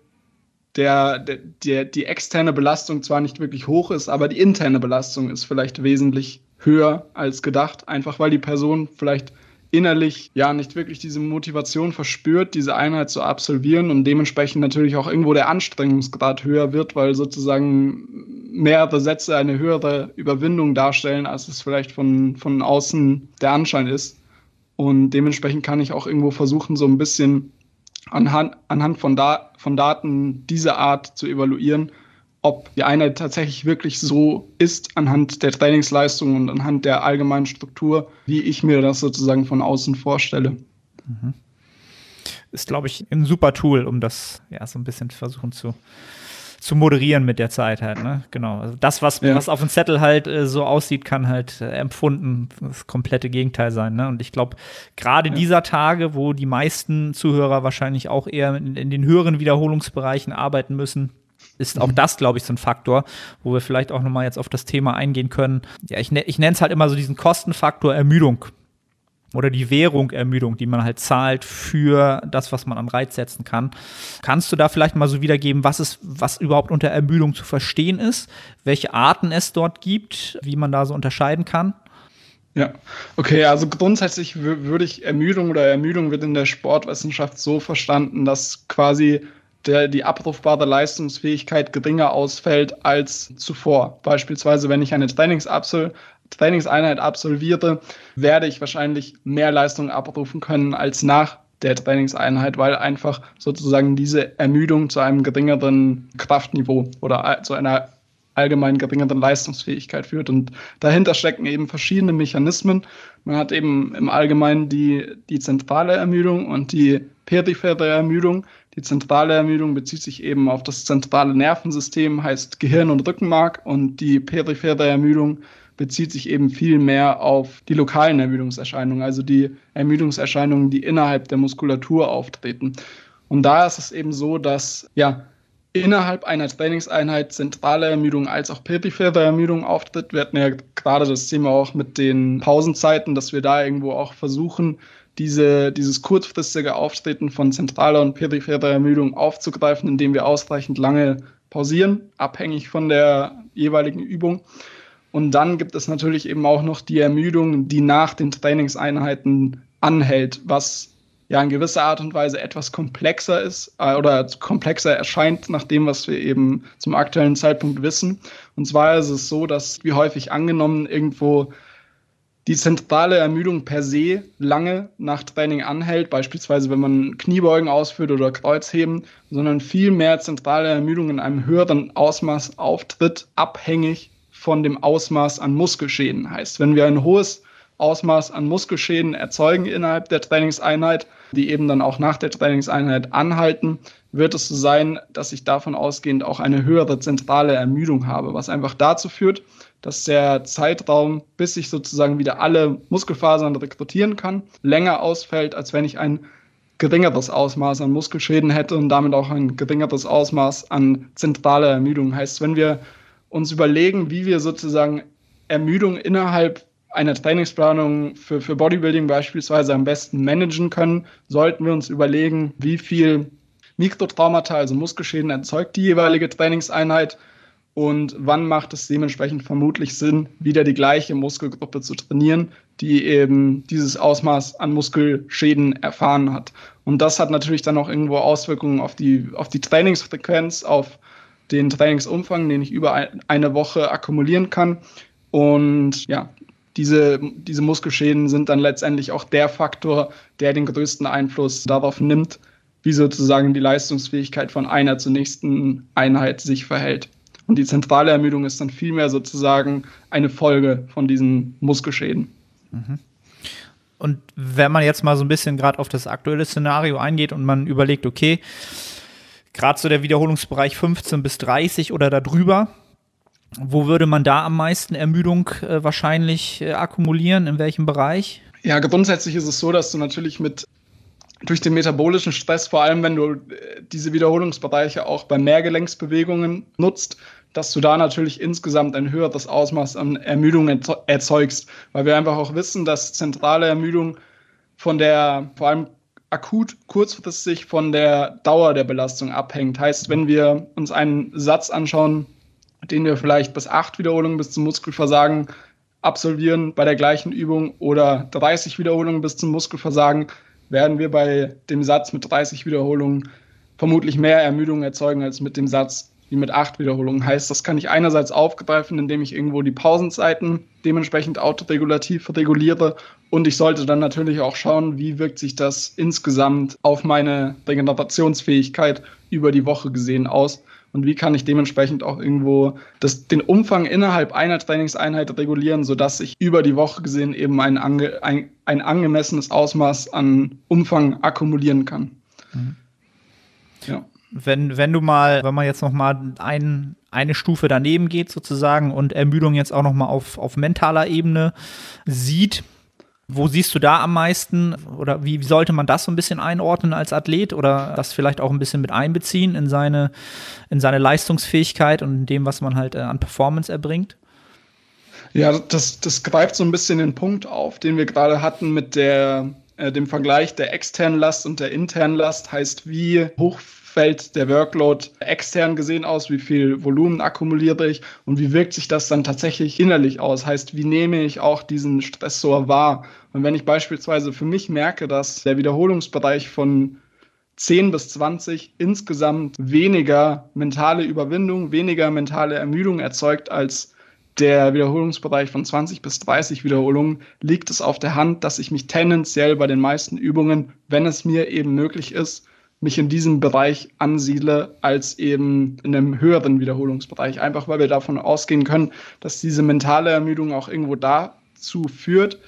der, der, die externe Belastung zwar nicht wirklich hoch ist, aber die interne Belastung ist vielleicht wesentlich höher als gedacht, einfach weil die Person vielleicht innerlich ja nicht wirklich diese Motivation verspürt, diese Einheit zu absolvieren und dementsprechend natürlich auch irgendwo der Anstrengungsgrad höher wird, weil sozusagen mehrere Sätze eine höhere Überwindung darstellen, als es vielleicht von, von außen der Anschein ist. Und dementsprechend kann ich auch irgendwo versuchen, so ein bisschen anhand, anhand von, da, von Daten dieser Art zu evaluieren, ob die Einheit tatsächlich wirklich so ist anhand der Trainingsleistung und anhand der allgemeinen Struktur, wie ich mir das sozusagen von außen vorstelle. Mhm. Ist, glaube ich, ein super Tool, um das ja so ein bisschen versuchen zu, zu moderieren mit der Zeit halt, ne? Genau. Also das, was, ja. was auf dem Zettel halt äh, so aussieht, kann halt äh, empfunden das komplette Gegenteil sein, ne? Und ich glaube, gerade ja. dieser Tage, wo die meisten Zuhörer wahrscheinlich auch eher in, in den höheren Wiederholungsbereichen arbeiten müssen, ist auch das, glaube ich, so ein Faktor, wo wir vielleicht auch nochmal jetzt auf das Thema eingehen können. Ja, ich, ne, ich nenne es halt immer so diesen Kostenfaktor Ermüdung oder die Währung Ermüdung, die man halt zahlt für das, was man an Reiz setzen kann. Kannst du da vielleicht mal so wiedergeben, was ist, was überhaupt unter Ermüdung zu verstehen ist, welche Arten es dort gibt, wie man da so unterscheiden kann? Ja, okay, also grundsätzlich würde ich Ermüdung oder Ermüdung wird in der Sportwissenschaft so verstanden, dass quasi der, die abrufbare Leistungsfähigkeit geringer ausfällt als zuvor. Beispielsweise, wenn ich eine Trainingsabsol Trainingseinheit absolviere, werde ich wahrscheinlich mehr Leistung abrufen können als nach der Trainingseinheit, weil einfach sozusagen diese Ermüdung zu einem geringeren Kraftniveau oder zu einer allgemein geringeren Leistungsfähigkeit führt. Und dahinter stecken eben verschiedene Mechanismen. Man hat eben im Allgemeinen die, die zentrale Ermüdung und die periphere Ermüdung. Die zentrale Ermüdung bezieht sich eben auf das zentrale Nervensystem, heißt Gehirn und Rückenmark. Und die periphere Ermüdung bezieht sich eben viel mehr auf die lokalen Ermüdungserscheinungen, also die Ermüdungserscheinungen, die innerhalb der Muskulatur auftreten. Und da ist es eben so, dass ja innerhalb einer Trainingseinheit zentrale Ermüdung als auch periphere Ermüdung auftritt. Wir hatten ja gerade das Thema auch mit den Pausenzeiten, dass wir da irgendwo auch versuchen, diese, dieses kurzfristige Auftreten von zentraler und peripherer Ermüdung aufzugreifen, indem wir ausreichend lange pausieren, abhängig von der jeweiligen Übung. Und dann gibt es natürlich eben auch noch die Ermüdung, die nach den Trainingseinheiten anhält, was ja in gewisser Art und Weise etwas komplexer ist äh, oder komplexer erscheint nach dem, was wir eben zum aktuellen Zeitpunkt wissen. Und zwar ist es so, dass wie häufig angenommen irgendwo die zentrale Ermüdung per se lange nach Training anhält, beispielsweise wenn man Kniebeugen ausführt oder Kreuzheben, sondern viel mehr zentrale Ermüdung in einem höheren Ausmaß auftritt, abhängig von dem Ausmaß an Muskelschäden. Heißt, wenn wir ein hohes Ausmaß an Muskelschäden erzeugen innerhalb der Trainingseinheit, die eben dann auch nach der Trainingseinheit anhalten, wird es so sein, dass ich davon ausgehend auch eine höhere zentrale Ermüdung habe, was einfach dazu führt, dass der Zeitraum, bis ich sozusagen wieder alle Muskelfasern rekrutieren kann, länger ausfällt, als wenn ich ein geringeres Ausmaß an Muskelschäden hätte und damit auch ein geringeres Ausmaß an zentraler Ermüdung. Heißt, wenn wir uns überlegen, wie wir sozusagen Ermüdung innerhalb einer Trainingsplanung für, für Bodybuilding beispielsweise am besten managen können, sollten wir uns überlegen, wie viel Mikrotraumata, also Muskelschäden, erzeugt die jeweilige Trainingseinheit und wann macht es dementsprechend vermutlich Sinn, wieder die gleiche Muskelgruppe zu trainieren, die eben dieses Ausmaß an Muskelschäden erfahren hat. Und das hat natürlich dann auch irgendwo Auswirkungen auf die, auf die Trainingsfrequenz, auf den Trainingsumfang, den ich über eine Woche akkumulieren kann. Und ja, diese, diese Muskelschäden sind dann letztendlich auch der Faktor, der den größten Einfluss darauf nimmt, wie sozusagen die Leistungsfähigkeit von einer zur nächsten Einheit sich verhält. Und die zentrale Ermüdung ist dann vielmehr sozusagen eine Folge von diesen Muskelschäden. Mhm. Und wenn man jetzt mal so ein bisschen gerade auf das aktuelle Szenario eingeht und man überlegt, okay, gerade so der Wiederholungsbereich 15 bis 30 oder darüber, wo würde man da am meisten Ermüdung äh, wahrscheinlich äh, akkumulieren? In welchem Bereich? Ja, grundsätzlich ist es so, dass du natürlich mit durch den metabolischen Stress, vor allem wenn du äh, diese Wiederholungsbereiche auch bei Mehrgelenksbewegungen nutzt, dass du da natürlich insgesamt ein höheres Ausmaß an Ermüdung erzeugst, weil wir einfach auch wissen, dass zentrale Ermüdung von der vor allem akut kurzfristig von der Dauer der Belastung abhängt. Heißt, wenn wir uns einen Satz anschauen, den wir vielleicht bis acht Wiederholungen bis zum Muskelversagen absolvieren bei der gleichen Übung oder 30 Wiederholungen bis zum Muskelversagen, werden wir bei dem Satz mit 30 Wiederholungen vermutlich mehr Ermüdung erzeugen als mit dem Satz wie mit acht Wiederholungen. Heißt, das kann ich einerseits aufgreifen, indem ich irgendwo die Pausenzeiten dementsprechend autoregulativ reguliere und ich sollte dann natürlich auch schauen, wie wirkt sich das insgesamt auf meine Regenerationsfähigkeit über die Woche gesehen aus und wie kann ich dementsprechend auch irgendwo das, den Umfang innerhalb einer Trainingseinheit regulieren, sodass ich über die Woche gesehen eben ein, ange, ein, ein angemessenes Ausmaß an Umfang akkumulieren kann. Mhm. Ja. Wenn, wenn du mal, wenn man jetzt noch mal ein, eine Stufe daneben geht sozusagen und Ermüdung jetzt auch noch mal auf, auf mentaler Ebene sieht, wo siehst du da am meisten oder wie sollte man das so ein bisschen einordnen als Athlet oder das vielleicht auch ein bisschen mit einbeziehen in seine, in seine Leistungsfähigkeit und in dem, was man halt äh, an Performance erbringt? Ja, das, das greift so ein bisschen den Punkt auf, den wir gerade hatten mit der, äh, dem Vergleich der externen Last und der internen Last. Heißt, wie hoch fällt der Workload extern gesehen aus, wie viel Volumen akkumuliere ich und wie wirkt sich das dann tatsächlich innerlich aus? Heißt, wie nehme ich auch diesen Stressor wahr? Und wenn ich beispielsweise für mich merke, dass der Wiederholungsbereich von 10 bis 20 insgesamt weniger mentale Überwindung, weniger mentale Ermüdung erzeugt als der Wiederholungsbereich von 20 bis 30 Wiederholungen, liegt es auf der Hand, dass ich mich tendenziell bei den meisten Übungen, wenn es mir eben möglich ist, mich in diesem Bereich ansiedle, als eben in einem höheren Wiederholungsbereich. Einfach weil wir davon ausgehen können, dass diese mentale Ermüdung auch irgendwo dazu führt,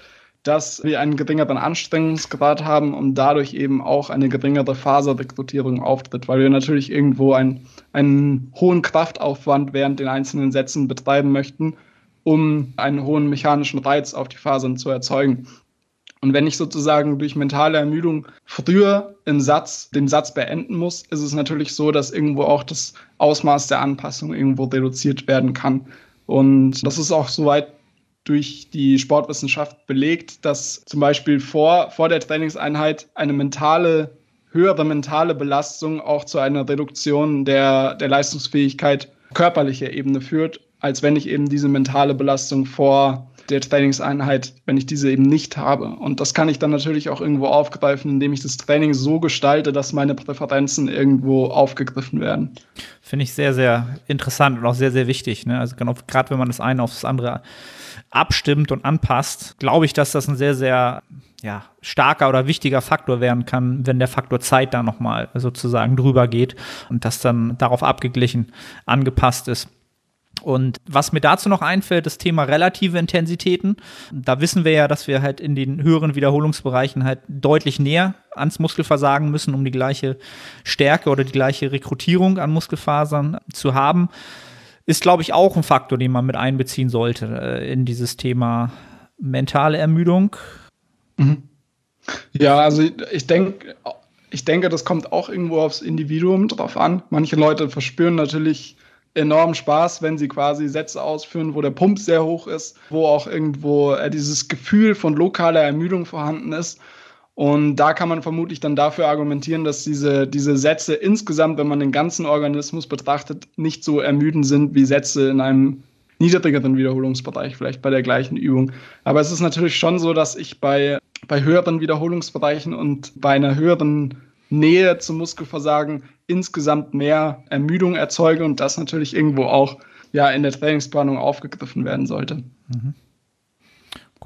dass wir einen geringeren Anstrengungsgrad haben und dadurch eben auch eine geringere Faserrekrutierung auftritt, weil wir natürlich irgendwo ein, einen hohen Kraftaufwand während den einzelnen Sätzen betreiben möchten, um einen hohen mechanischen Reiz auf die Fasern zu erzeugen. Und wenn ich sozusagen durch mentale Ermüdung früher im Satz, den Satz beenden muss, ist es natürlich so, dass irgendwo auch das Ausmaß der Anpassung irgendwo reduziert werden kann. Und das ist auch soweit durch die Sportwissenschaft belegt, dass zum Beispiel vor, vor der Trainingseinheit eine mentale, höhere mentale Belastung auch zu einer Reduktion der, der Leistungsfähigkeit körperlicher Ebene führt, als wenn ich eben diese mentale Belastung vor der Trainingseinheit, wenn ich diese eben nicht habe. Und das kann ich dann natürlich auch irgendwo aufgreifen, indem ich das Training so gestalte, dass meine Präferenzen irgendwo aufgegriffen werden. Finde ich sehr, sehr interessant und auch sehr, sehr wichtig. Ne? Also genau, gerade wenn man das eine auf das andere abstimmt und anpasst, glaube ich, dass das ein sehr, sehr ja, starker oder wichtiger Faktor werden kann, wenn der Faktor Zeit da nochmal sozusagen drüber geht und das dann darauf abgeglichen, angepasst ist. Und was mir dazu noch einfällt, das Thema relative Intensitäten. Da wissen wir ja, dass wir halt in den höheren Wiederholungsbereichen halt deutlich näher ans Muskelversagen müssen, um die gleiche Stärke oder die gleiche Rekrutierung an Muskelfasern zu haben. Ist, glaube ich, auch ein Faktor, den man mit einbeziehen sollte äh, in dieses Thema mentale Ermüdung. Mhm. Ja, also ich denke, ich denke, das kommt auch irgendwo aufs Individuum drauf an. Manche Leute verspüren natürlich enorm Spaß, wenn sie quasi Sätze ausführen, wo der Pump sehr hoch ist, wo auch irgendwo äh, dieses Gefühl von lokaler Ermüdung vorhanden ist. Und da kann man vermutlich dann dafür argumentieren, dass diese, diese Sätze insgesamt, wenn man den ganzen Organismus betrachtet, nicht so ermüdend sind wie Sätze in einem niedrigeren Wiederholungsbereich, vielleicht bei der gleichen Übung. Aber es ist natürlich schon so, dass ich bei, bei höheren Wiederholungsbereichen und bei einer höheren Nähe zum Muskelversagen insgesamt mehr Ermüdung erzeuge und das natürlich irgendwo auch ja in der Trainingsplanung aufgegriffen werden sollte. Mhm.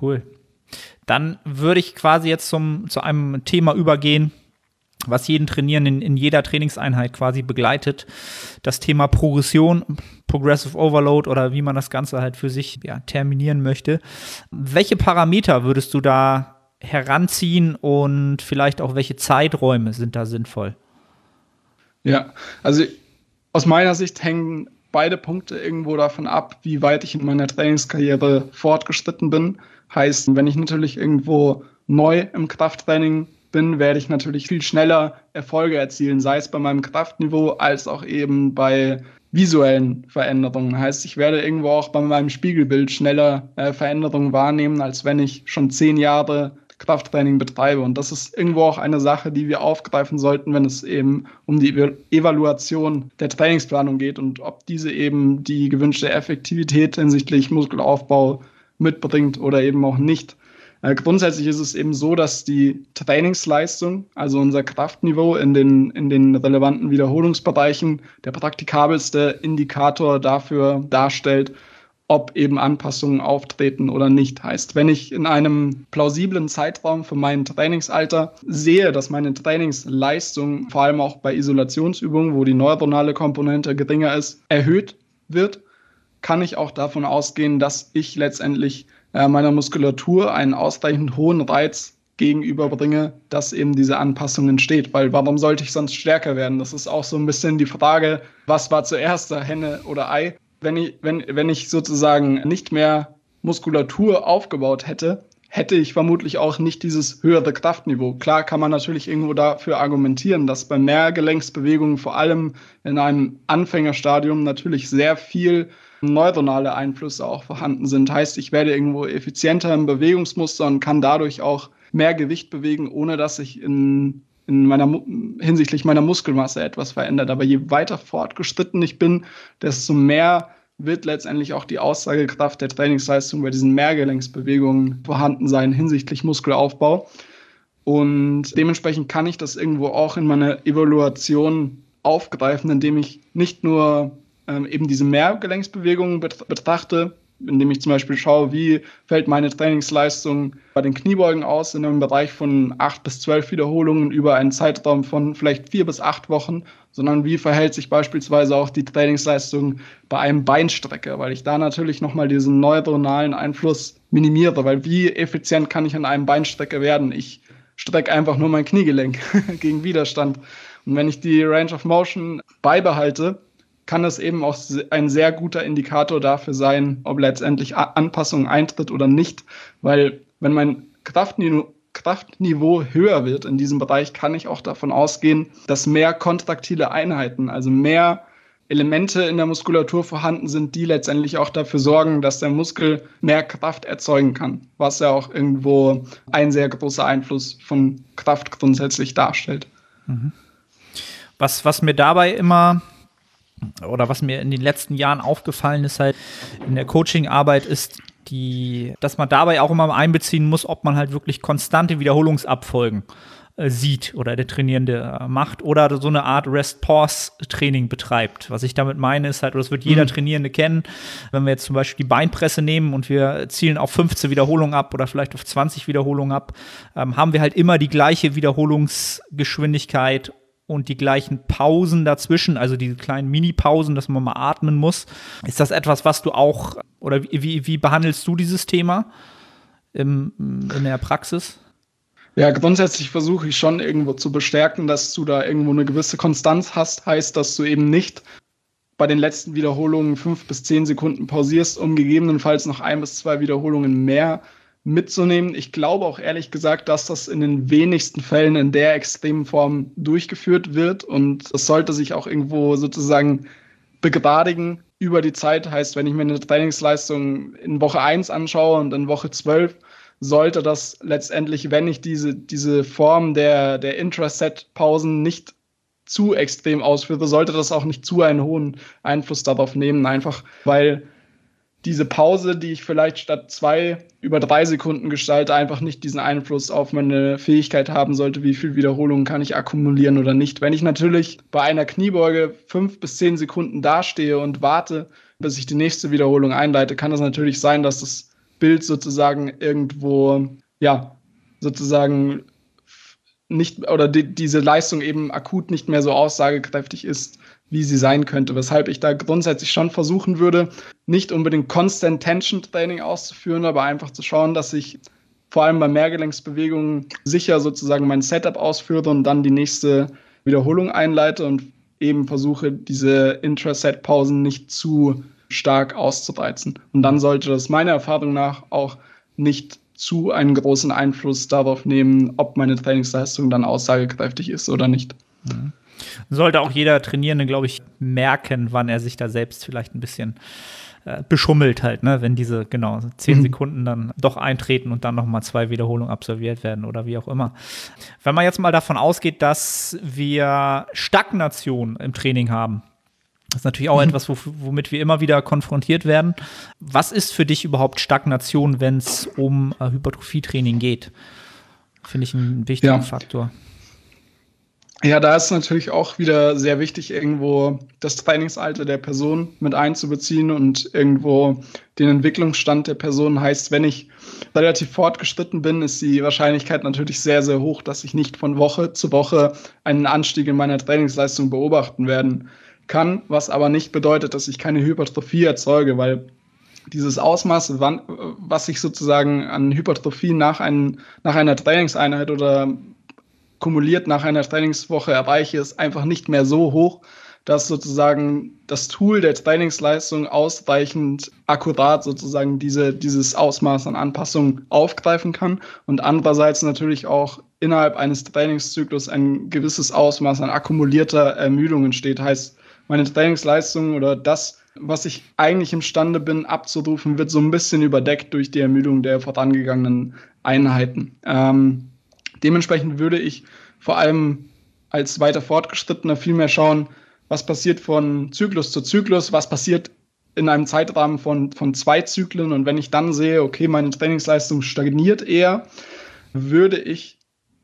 Cool. Dann würde ich quasi jetzt zum, zu einem Thema übergehen, was jeden Trainieren in, in jeder Trainingseinheit quasi begleitet. Das Thema Progression, Progressive Overload oder wie man das Ganze halt für sich ja, terminieren möchte. Welche Parameter würdest du da heranziehen und vielleicht auch welche Zeiträume sind da sinnvoll? Ja, also aus meiner Sicht hängen beide Punkte irgendwo davon ab, wie weit ich in meiner Trainingskarriere fortgeschritten bin. Heißt, wenn ich natürlich irgendwo neu im Krafttraining bin, werde ich natürlich viel schneller Erfolge erzielen, sei es bei meinem Kraftniveau als auch eben bei visuellen Veränderungen. Heißt, ich werde irgendwo auch bei meinem Spiegelbild schneller äh, Veränderungen wahrnehmen, als wenn ich schon zehn Jahre Krafttraining betreibe. Und das ist irgendwo auch eine Sache, die wir aufgreifen sollten, wenn es eben um die Evaluation der Trainingsplanung geht und ob diese eben die gewünschte Effektivität hinsichtlich Muskelaufbau mitbringt oder eben auch nicht. Äh, grundsätzlich ist es eben so, dass die Trainingsleistung, also unser Kraftniveau in den, in den relevanten Wiederholungsbereichen, der praktikabelste Indikator dafür darstellt, ob eben Anpassungen auftreten oder nicht. Heißt, wenn ich in einem plausiblen Zeitraum für mein Trainingsalter sehe, dass meine Trainingsleistung, vor allem auch bei Isolationsübungen, wo die neuronale Komponente geringer ist, erhöht wird, kann ich auch davon ausgehen, dass ich letztendlich äh, meiner Muskulatur einen ausreichend hohen Reiz gegenüberbringe, dass eben diese Anpassung entsteht. Weil warum sollte ich sonst stärker werden? Das ist auch so ein bisschen die Frage, was war zuerst, Henne oder Ei? Wenn ich, wenn, wenn ich sozusagen nicht mehr Muskulatur aufgebaut hätte, hätte ich vermutlich auch nicht dieses höhere Kraftniveau. Klar kann man natürlich irgendwo dafür argumentieren, dass bei Mehrgelenksbewegungen vor allem in einem Anfängerstadium natürlich sehr viel neuronale Einflüsse auch vorhanden sind. Heißt, ich werde irgendwo effizienter im Bewegungsmuster und kann dadurch auch mehr Gewicht bewegen, ohne dass ich in, in meiner hinsichtlich meiner Muskelmasse etwas verändert. Aber je weiter fortgeschritten ich bin, desto mehr wird letztendlich auch die Aussagekraft der Trainingsleistung bei diesen Mehrgelenksbewegungen vorhanden sein hinsichtlich Muskelaufbau. Und dementsprechend kann ich das irgendwo auch in meiner Evaluation aufgreifen, indem ich nicht nur ähm, eben diese Mehrgelenksbewegungen betrachte, indem ich zum Beispiel schaue, wie fällt meine Trainingsleistung bei den Kniebeugen aus in einem Bereich von acht bis zwölf Wiederholungen über einen Zeitraum von vielleicht vier bis acht Wochen, sondern wie verhält sich beispielsweise auch die Trainingsleistung bei einem Beinstrecker, weil ich da natürlich nochmal diesen neuronalen Einfluss minimiere, weil wie effizient kann ich an einem Beinstrecker werden? Ich strecke einfach nur mein Kniegelenk gegen Widerstand. Und wenn ich die Range of Motion beibehalte, kann das eben auch ein sehr guter Indikator dafür sein, ob letztendlich Anpassung eintritt oder nicht. Weil wenn mein Kraftniveau, Kraftniveau höher wird in diesem Bereich, kann ich auch davon ausgehen, dass mehr kontraktile Einheiten, also mehr Elemente in der Muskulatur vorhanden sind, die letztendlich auch dafür sorgen, dass der Muskel mehr Kraft erzeugen kann, was ja auch irgendwo ein sehr großer Einfluss von Kraft grundsätzlich darstellt. Mhm. Was, was mir dabei immer oder was mir in den letzten Jahren aufgefallen ist, halt in der Coaching-Arbeit ist die, dass man dabei auch immer einbeziehen muss, ob man halt wirklich konstante Wiederholungsabfolgen äh, sieht oder der Trainierende äh, macht oder so eine Art Rest-Pause-Training betreibt. Was ich damit meine, ist halt, oder das wird jeder mhm. Trainierende kennen, wenn wir jetzt zum Beispiel die Beinpresse nehmen und wir zielen auf 15 Wiederholungen ab oder vielleicht auf 20 Wiederholungen ab, ähm, haben wir halt immer die gleiche Wiederholungsgeschwindigkeit und die gleichen Pausen dazwischen, also diese kleinen Mini-Pausen, dass man mal atmen muss. Ist das etwas, was du auch, oder wie, wie behandelst du dieses Thema im, in der Praxis? Ja, grundsätzlich versuche ich schon irgendwo zu bestärken, dass du da irgendwo eine gewisse Konstanz hast. Heißt, dass du eben nicht bei den letzten Wiederholungen fünf bis zehn Sekunden pausierst, um gegebenenfalls noch ein bis zwei Wiederholungen mehr mitzunehmen. Ich glaube auch ehrlich gesagt, dass das in den wenigsten Fällen in der extremen Form durchgeführt wird und das sollte sich auch irgendwo sozusagen begradigen über die Zeit. Heißt, wenn ich mir eine Trainingsleistung in Woche 1 anschaue und in Woche 12 sollte das letztendlich, wenn ich diese, diese Form der, der Intraset-Pausen nicht zu extrem ausführe, sollte das auch nicht zu einen hohen Einfluss darauf nehmen, einfach weil diese Pause, die ich vielleicht statt zwei über drei Sekunden gestalte, einfach nicht diesen Einfluss auf meine Fähigkeit haben sollte, wie viel Wiederholungen kann ich akkumulieren oder nicht. Wenn ich natürlich bei einer Kniebeuge fünf bis zehn Sekunden dastehe und warte, bis ich die nächste Wiederholung einleite, kann es natürlich sein, dass das Bild sozusagen irgendwo, ja, sozusagen nicht oder die, diese Leistung eben akut nicht mehr so aussagekräftig ist, wie sie sein könnte. Weshalb ich da grundsätzlich schon versuchen würde, nicht unbedingt Constant Tension Training auszuführen, aber einfach zu schauen, dass ich vor allem bei Mehrgelenksbewegungen sicher sozusagen mein Setup ausführe und dann die nächste Wiederholung einleite und eben versuche, diese Intraset-Pausen nicht zu stark auszureizen. Und dann sollte das meiner Erfahrung nach auch nicht zu einen großen Einfluss darauf nehmen, ob meine Trainingsleistung dann aussagekräftig ist oder nicht. Mhm. Sollte auch jeder Trainierende, glaube ich, merken, wann er sich da selbst vielleicht ein bisschen äh, beschummelt halt, ne? wenn diese, genau, zehn mhm. Sekunden dann doch eintreten und dann nochmal zwei Wiederholungen absolviert werden oder wie auch immer. Wenn man jetzt mal davon ausgeht, dass wir Stagnation im Training haben, das ist natürlich auch mhm. etwas, womit wir immer wieder konfrontiert werden. Was ist für dich überhaupt Stagnation, wenn es um äh, Hypertrophietraining geht? Finde ich einen wichtigen ja. Faktor. Ja, da ist natürlich auch wieder sehr wichtig, irgendwo das Trainingsalter der Person mit einzubeziehen und irgendwo den Entwicklungsstand der Person. Heißt, wenn ich relativ fortgeschritten bin, ist die Wahrscheinlichkeit natürlich sehr, sehr hoch, dass ich nicht von Woche zu Woche einen Anstieg in meiner Trainingsleistung beobachten werden kann, was aber nicht bedeutet, dass ich keine Hypertrophie erzeuge, weil dieses Ausmaß, was ich sozusagen an Hypertrophie nach, ein, nach einer Trainingseinheit oder kumuliert nach einer Trainingswoche erreiche, ist einfach nicht mehr so hoch, dass sozusagen das Tool der Trainingsleistung ausreichend akkurat sozusagen diese, dieses Ausmaß an Anpassung aufgreifen kann und andererseits natürlich auch innerhalb eines Trainingszyklus ein gewisses Ausmaß an akkumulierter Ermüdung entsteht. Heißt, meine Trainingsleistung oder das, was ich eigentlich imstande bin abzurufen, wird so ein bisschen überdeckt durch die Ermüdung der vorangegangenen Einheiten. Ähm, Dementsprechend würde ich vor allem als weiter fortgeschrittener viel mehr schauen, was passiert von Zyklus zu Zyklus, was passiert in einem Zeitrahmen von, von zwei Zyklen. Und wenn ich dann sehe, okay, meine Trainingsleistung stagniert eher, würde ich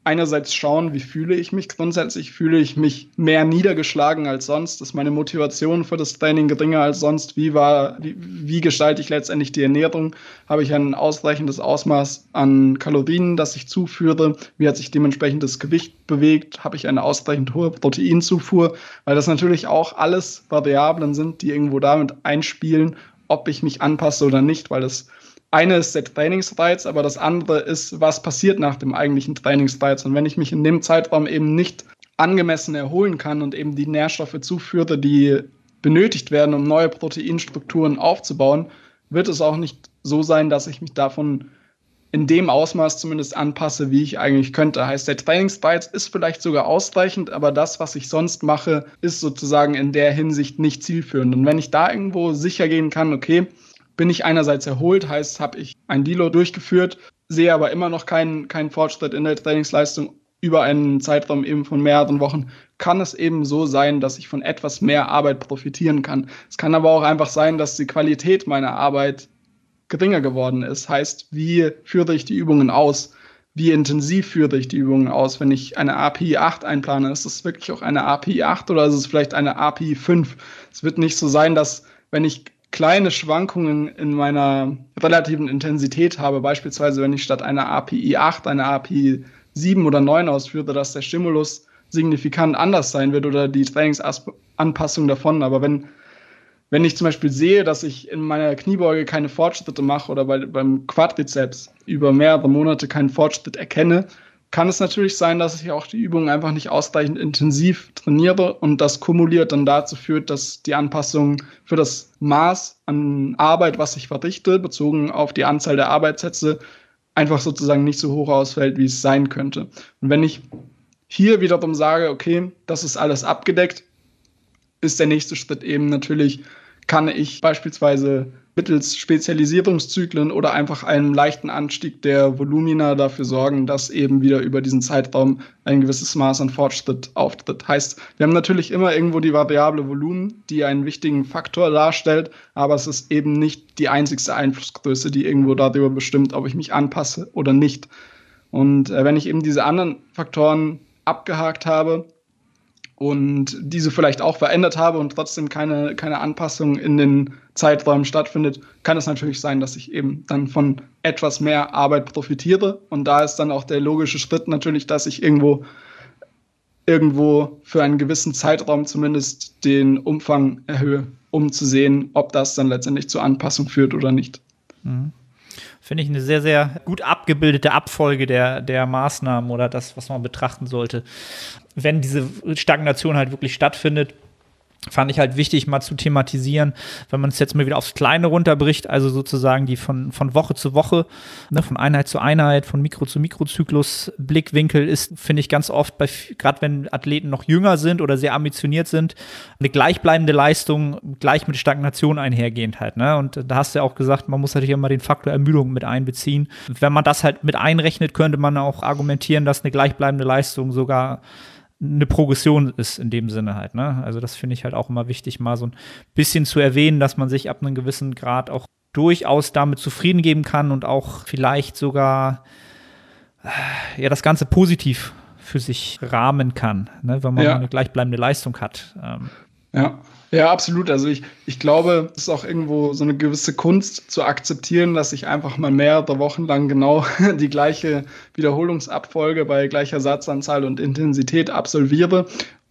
einerseits schauen, wie fühle ich mich grundsätzlich. Fühle ich mich mehr niedergeschlagen als sonst? Ist meine Motivation für das Training geringer als sonst? Wie, war, wie, wie gestalte ich letztendlich die Ernährung? Habe ich ein ausreichendes Ausmaß an Kalorien, das ich zuführe? Wie hat sich dementsprechend das Gewicht bewegt? Habe ich eine ausreichend hohe Proteinzufuhr? Weil das natürlich auch alles Variablen sind, die irgendwo damit einspielen, ob ich mich anpasse oder nicht, weil das eine ist der Trainingsreiz, aber das andere ist, was passiert nach dem eigentlichen Trainingsreiz. Und wenn ich mich in dem Zeitraum eben nicht angemessen erholen kann und eben die Nährstoffe zuführe, die benötigt werden, um neue Proteinstrukturen aufzubauen, wird es auch nicht so sein, dass ich mich davon in dem Ausmaß zumindest anpasse, wie ich eigentlich könnte. Heißt, der Trainingsreiz ist vielleicht sogar ausreichend, aber das, was ich sonst mache, ist sozusagen in der Hinsicht nicht zielführend. Und wenn ich da irgendwo sicher gehen kann, okay, bin ich einerseits erholt, heißt, habe ich ein Deload durchgeführt, sehe aber immer noch keinen, keinen Fortschritt in der Trainingsleistung über einen Zeitraum eben von mehreren Wochen, kann es eben so sein, dass ich von etwas mehr Arbeit profitieren kann. Es kann aber auch einfach sein, dass die Qualität meiner Arbeit geringer geworden ist. Heißt, wie führe ich die Übungen aus? Wie intensiv führe ich die Übungen aus? Wenn ich eine API 8 einplane, ist es wirklich auch eine API 8 oder ist es vielleicht eine API 5? Es wird nicht so sein, dass wenn ich kleine Schwankungen in meiner relativen Intensität habe, beispielsweise wenn ich statt einer API 8 eine API 7 oder 9 ausführe, dass der Stimulus signifikant anders sein wird oder die Trainingsanpassung davon. Aber wenn, wenn ich zum Beispiel sehe, dass ich in meiner Kniebeuge keine Fortschritte mache oder bei, beim Quadrizeps über mehrere Monate keinen Fortschritt erkenne, kann es natürlich sein, dass ich auch die Übungen einfach nicht ausreichend intensiv trainiere und das kumuliert dann dazu führt, dass die Anpassung für das Maß an Arbeit, was ich verrichte, bezogen auf die Anzahl der Arbeitssätze, einfach sozusagen nicht so hoch ausfällt, wie es sein könnte. Und wenn ich hier wiederum sage, okay, das ist alles abgedeckt, ist der nächste Schritt eben natürlich, kann ich beispielsweise mittels Spezialisierungszyklen oder einfach einem leichten Anstieg der Volumina dafür sorgen, dass eben wieder über diesen Zeitraum ein gewisses Maß an Fortschritt auftritt. Heißt, wir haben natürlich immer irgendwo die Variable Volumen, die einen wichtigen Faktor darstellt, aber es ist eben nicht die einzigste Einflussgröße, die irgendwo darüber bestimmt, ob ich mich anpasse oder nicht. Und äh, wenn ich eben diese anderen Faktoren abgehakt habe, und diese vielleicht auch verändert habe und trotzdem keine, keine Anpassung in den Zeiträumen stattfindet, kann es natürlich sein, dass ich eben dann von etwas mehr Arbeit profitiere. Und da ist dann auch der logische Schritt natürlich, dass ich irgendwo, irgendwo für einen gewissen Zeitraum zumindest den Umfang erhöhe, um zu sehen, ob das dann letztendlich zur Anpassung führt oder nicht. Mhm. Finde ich eine sehr, sehr gut abgebildete Abfolge der, der Maßnahmen oder das, was man betrachten sollte. Wenn diese Stagnation halt wirklich stattfindet, fand ich halt wichtig, mal zu thematisieren, wenn man es jetzt mal wieder aufs Kleine runterbricht, also sozusagen die von, von Woche zu Woche, ne, von Einheit zu Einheit, von Mikro zu Mikrozyklus Blickwinkel ist, finde ich ganz oft, gerade wenn Athleten noch jünger sind oder sehr ambitioniert sind, eine gleichbleibende Leistung gleich mit Stagnation einhergehend halt. Ne? Und da hast du ja auch gesagt, man muss natürlich immer den Faktor Ermüdung mit einbeziehen. Wenn man das halt mit einrechnet, könnte man auch argumentieren, dass eine gleichbleibende Leistung sogar eine Progression ist in dem Sinne halt. Ne? Also das finde ich halt auch immer wichtig, mal so ein bisschen zu erwähnen, dass man sich ab einem gewissen Grad auch durchaus damit zufrieden geben kann und auch vielleicht sogar äh, ja das Ganze positiv für sich rahmen kann, ne? wenn man ja. eine gleichbleibende Leistung hat. Ähm. Ja. Ja, absolut. Also ich, ich glaube, es ist auch irgendwo so eine gewisse Kunst zu akzeptieren, dass ich einfach mal mehrere Wochen lang genau die gleiche Wiederholungsabfolge bei gleicher Satzanzahl und Intensität absolviere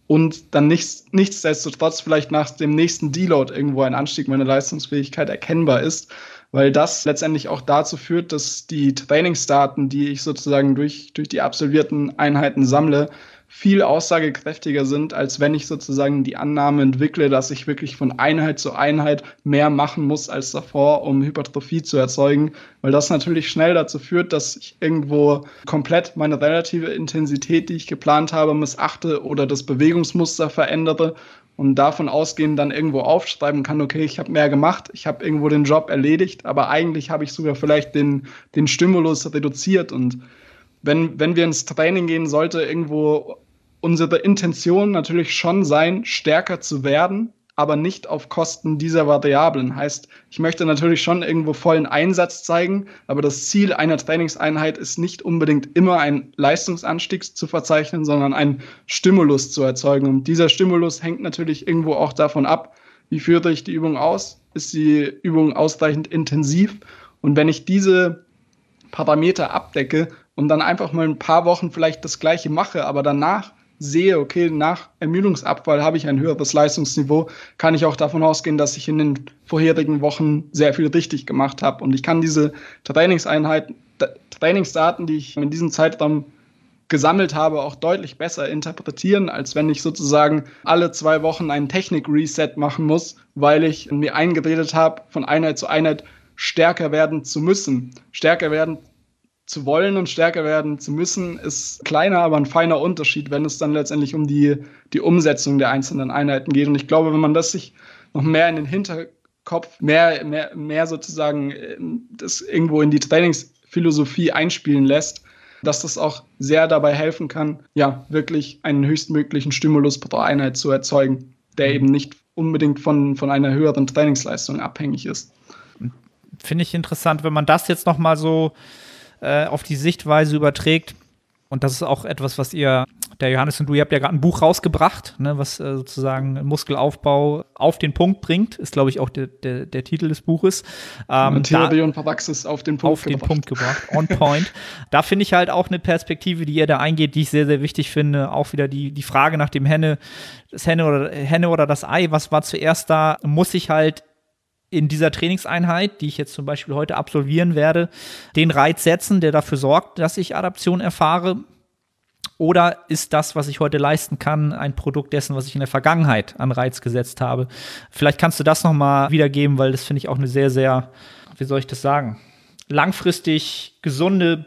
und dann nichts, nichtsdestotrotz vielleicht nach dem nächsten Deload irgendwo ein Anstieg meiner Leistungsfähigkeit erkennbar ist, weil das letztendlich auch dazu führt, dass die Trainingsdaten, die ich sozusagen durch, durch die absolvierten Einheiten sammle, viel aussagekräftiger sind, als wenn ich sozusagen die Annahme entwickle, dass ich wirklich von Einheit zu Einheit mehr machen muss als davor, um Hypertrophie zu erzeugen, weil das natürlich schnell dazu führt, dass ich irgendwo komplett meine relative Intensität, die ich geplant habe, missachte oder das Bewegungsmuster verändere und davon ausgehend dann irgendwo aufschreiben kann, okay, ich habe mehr gemacht, ich habe irgendwo den Job erledigt, aber eigentlich habe ich sogar vielleicht den, den Stimulus reduziert und wenn, wenn wir ins Training gehen, sollte irgendwo unsere Intention natürlich schon sein, stärker zu werden, aber nicht auf Kosten dieser Variablen. Heißt, ich möchte natürlich schon irgendwo vollen Einsatz zeigen, aber das Ziel einer Trainingseinheit ist nicht unbedingt immer ein Leistungsanstieg zu verzeichnen, sondern einen Stimulus zu erzeugen. Und dieser Stimulus hängt natürlich irgendwo auch davon ab, wie führe ich die Übung aus? Ist die Übung ausreichend intensiv? Und wenn ich diese Parameter abdecke und dann einfach mal ein paar Wochen vielleicht das gleiche mache, aber danach sehe, okay, nach Ermüdungsabfall habe ich ein höheres Leistungsniveau, kann ich auch davon ausgehen, dass ich in den vorherigen Wochen sehr viel richtig gemacht habe. Und ich kann diese Trainingseinheiten, Trainingsdaten, die ich in diesem Zeitraum gesammelt habe, auch deutlich besser interpretieren, als wenn ich sozusagen alle zwei Wochen einen Technik-Reset machen muss, weil ich mir eingeredet habe, von Einheit zu Einheit stärker werden zu müssen. Stärker werden zu wollen und stärker werden zu müssen, ist kleiner, aber ein feiner Unterschied, wenn es dann letztendlich um die, die Umsetzung der einzelnen Einheiten geht. Und ich glaube, wenn man das sich noch mehr in den Hinterkopf, mehr, mehr, mehr sozusagen ähm, das irgendwo in die Trainingsphilosophie einspielen lässt, dass das auch sehr dabei helfen kann, ja, wirklich einen höchstmöglichen Stimulus pro Einheit zu erzeugen, der eben nicht unbedingt von, von einer höheren Trainingsleistung abhängig ist. Finde ich interessant, wenn man das jetzt noch mal so äh, auf die Sichtweise überträgt. Und das ist auch etwas, was ihr, der Johannes und du, ihr habt ja gerade ein Buch rausgebracht, ne, was äh, sozusagen Muskelaufbau auf den Punkt bringt, ist, glaube ich, auch der, der, der Titel des Buches. Ähm, Theorie und Praxis auf den Punkt auf gebracht. den Punkt gebracht, on point. da finde ich halt auch eine Perspektive, die ihr da eingeht, die ich sehr, sehr wichtig finde. Auch wieder die, die Frage nach dem Henne, das Henne oder, Henne oder das Ei, was war zuerst da, muss ich halt in dieser Trainingseinheit, die ich jetzt zum Beispiel heute absolvieren werde, den Reiz setzen, der dafür sorgt, dass ich Adaption erfahre? Oder ist das, was ich heute leisten kann, ein Produkt dessen, was ich in der Vergangenheit an Reiz gesetzt habe? Vielleicht kannst du das nochmal wiedergeben, weil das finde ich auch eine sehr, sehr, wie soll ich das sagen? langfristig gesunde,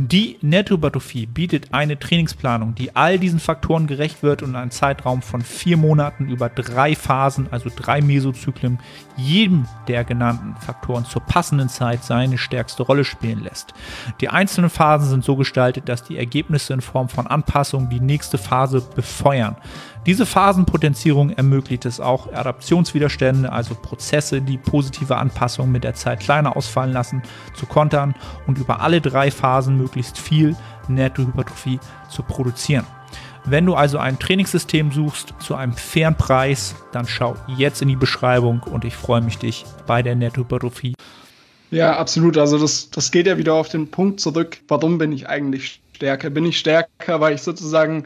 Die Nettohypertrophie bietet eine Trainingsplanung, die all diesen Faktoren gerecht wird und einen Zeitraum von vier Monaten über drei Phasen, also drei Mesozyklen, jedem der genannten Faktoren zur passenden Zeit seine stärkste Rolle spielen lässt. Die einzelnen Phasen sind so gestaltet, dass die Ergebnisse in Form von Anpassungen die nächste Phase befeuern. Diese Phasenpotenzierung ermöglicht es auch, Adaptionswiderstände, also Prozesse, die positive Anpassungen mit der Zeit kleiner ausfallen lassen, zu kontern und über alle drei Phasen möglichst viel Nettohypertrophie zu produzieren. Wenn du also ein Trainingssystem suchst zu einem fairen Preis, dann schau jetzt in die Beschreibung und ich freue mich, dich bei der Nettohypertrophie. Ja, absolut. Also das, das geht ja wieder auf den Punkt zurück. Warum bin ich eigentlich stärker? Bin ich stärker, weil ich sozusagen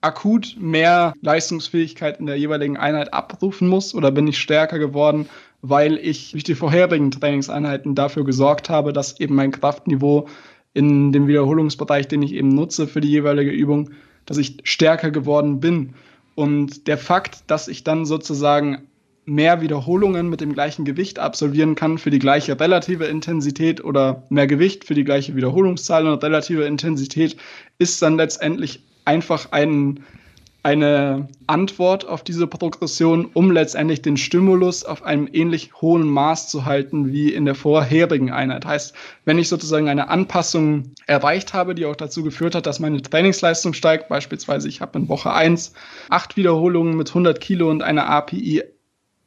akut mehr Leistungsfähigkeit in der jeweiligen Einheit abrufen muss oder bin ich stärker geworden, weil ich durch die vorherigen Trainingseinheiten dafür gesorgt habe, dass eben mein Kraftniveau in dem Wiederholungsbereich, den ich eben nutze für die jeweilige Übung, dass ich stärker geworden bin. Und der Fakt, dass ich dann sozusagen mehr Wiederholungen mit dem gleichen Gewicht absolvieren kann für die gleiche relative Intensität oder mehr Gewicht für die gleiche Wiederholungszahl und relative Intensität, ist dann letztendlich einfach ein, eine Antwort auf diese Progression, um letztendlich den Stimulus auf einem ähnlich hohen Maß zu halten wie in der vorherigen Einheit. Heißt, wenn ich sozusagen eine Anpassung erreicht habe, die auch dazu geführt hat, dass meine Trainingsleistung steigt, beispielsweise ich habe in Woche 1 acht Wiederholungen mit 100 Kilo und eine API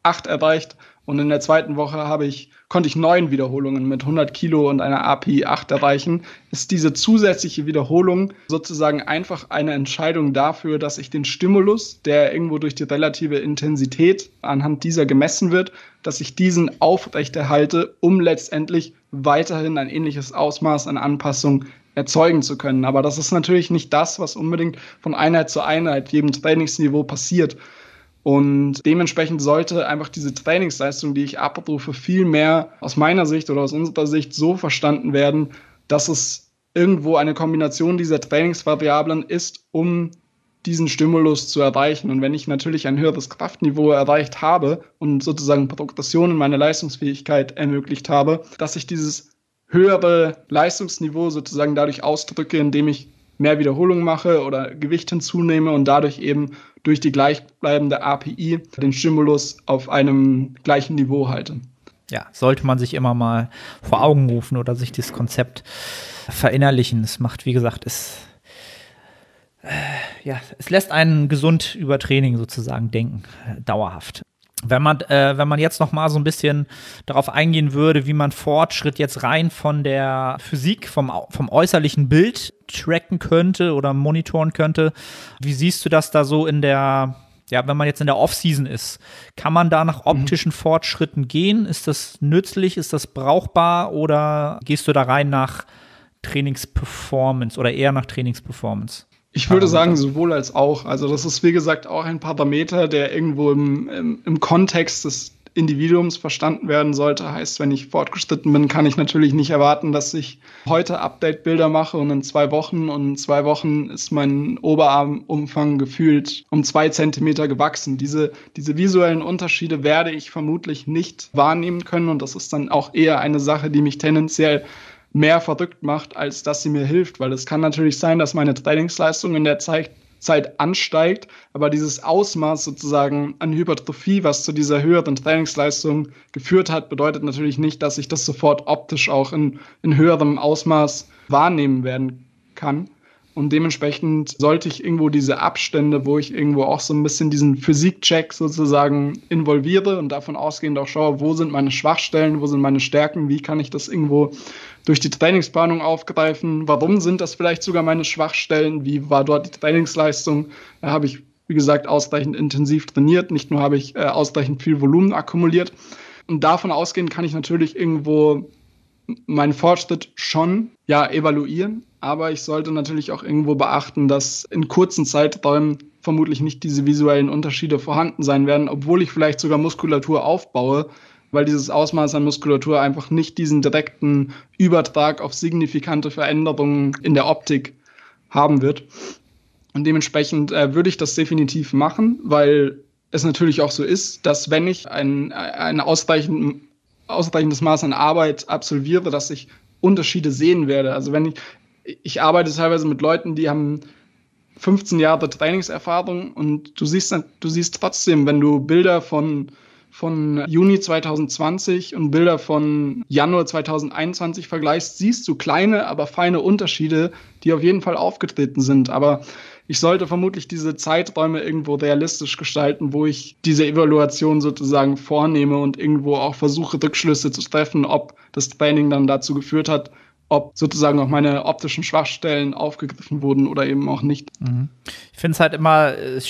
8 erreicht und in der zweiten Woche habe ich, konnte ich neun Wiederholungen mit 100 Kilo und einer API 8 erreichen. Ist diese zusätzliche Wiederholung sozusagen einfach eine Entscheidung dafür, dass ich den Stimulus, der irgendwo durch die relative Intensität anhand dieser gemessen wird, dass ich diesen aufrechterhalte, um letztendlich weiterhin ein ähnliches Ausmaß an Anpassung erzeugen zu können. Aber das ist natürlich nicht das, was unbedingt von Einheit zu Einheit, jedem Trainingsniveau passiert. Und dementsprechend sollte einfach diese Trainingsleistung, die ich abrufe, viel mehr aus meiner Sicht oder aus unserer Sicht so verstanden werden, dass es irgendwo eine Kombination dieser Trainingsvariablen ist, um diesen Stimulus zu erreichen. Und wenn ich natürlich ein höheres Kraftniveau erreicht habe und sozusagen Progression in meine Leistungsfähigkeit ermöglicht habe, dass ich dieses höhere Leistungsniveau sozusagen dadurch ausdrücke, indem ich mehr Wiederholungen mache oder Gewicht hinzunehme und dadurch eben durch die gleichbleibende API den Stimulus auf einem gleichen Niveau halte. Ja, sollte man sich immer mal vor Augen rufen oder sich das Konzept verinnerlichen. Es macht, wie gesagt, es, äh, ja, es lässt einen gesund über Training sozusagen denken, äh, dauerhaft. Wenn man, äh, wenn man jetzt noch mal so ein bisschen darauf eingehen würde, wie man Fortschritt jetzt rein von der Physik, vom, vom äußerlichen Bild tracken könnte oder monitoren könnte, wie siehst du das da so in der, ja, wenn man jetzt in der Offseason ist, kann man da nach mhm. optischen mhm. Fortschritten gehen? Ist das nützlich? Ist das brauchbar? Oder gehst du da rein nach Trainingsperformance oder eher nach Trainingsperformance? Ich würde sagen, sowohl als auch. Also das ist, wie gesagt, auch ein Parameter, der irgendwo im, im, im Kontext des Individuums verstanden werden sollte. Heißt, wenn ich fortgeschritten bin, kann ich natürlich nicht erwarten, dass ich heute Update-Bilder mache und in zwei Wochen und in zwei Wochen ist mein Oberarmumfang gefühlt um zwei Zentimeter gewachsen. Diese, diese visuellen Unterschiede werde ich vermutlich nicht wahrnehmen können und das ist dann auch eher eine Sache, die mich tendenziell mehr verrückt macht, als dass sie mir hilft. Weil es kann natürlich sein, dass meine Trainingsleistung in der Zeit, Zeit ansteigt, aber dieses Ausmaß sozusagen an Hypertrophie, was zu dieser höheren Trainingsleistung geführt hat, bedeutet natürlich nicht, dass ich das sofort optisch auch in, in höherem Ausmaß wahrnehmen werden kann. Und dementsprechend sollte ich irgendwo diese Abstände, wo ich irgendwo auch so ein bisschen diesen Physikcheck sozusagen involviere und davon ausgehend auch schaue, wo sind meine Schwachstellen, wo sind meine Stärken, wie kann ich das irgendwo durch die Trainingsplanung aufgreifen, warum sind das vielleicht sogar meine Schwachstellen, wie war dort die Trainingsleistung, da habe ich, wie gesagt, ausreichend intensiv trainiert, nicht nur habe ich äh, ausreichend viel Volumen akkumuliert. Und davon ausgehend kann ich natürlich irgendwo meinen Fortschritt schon ja evaluieren, aber ich sollte natürlich auch irgendwo beachten, dass in kurzen Zeiträumen vermutlich nicht diese visuellen Unterschiede vorhanden sein werden, obwohl ich vielleicht sogar Muskulatur aufbaue, weil dieses Ausmaß an Muskulatur einfach nicht diesen direkten Übertrag auf signifikante Veränderungen in der Optik haben wird. Und dementsprechend äh, würde ich das definitiv machen, weil es natürlich auch so ist, dass wenn ich ein, ein ausreichend, ausreichendes Maß an Arbeit absolviere, dass ich Unterschiede sehen werde. Also wenn ich, ich arbeite teilweise mit Leuten, die haben 15 Jahre Trainingserfahrung und du siehst, du siehst trotzdem, wenn du Bilder von, von Juni 2020 und Bilder von Januar 2021 vergleichst, siehst du kleine, aber feine Unterschiede, die auf jeden Fall aufgetreten sind. Aber ich sollte vermutlich diese Zeiträume irgendwo realistisch gestalten, wo ich diese Evaluation sozusagen vornehme und irgendwo auch versuche, Rückschlüsse zu treffen, ob das Training dann dazu geführt hat, ob sozusagen auch meine optischen Schwachstellen aufgegriffen wurden oder eben auch nicht. Mhm. Ich finde es halt immer äh,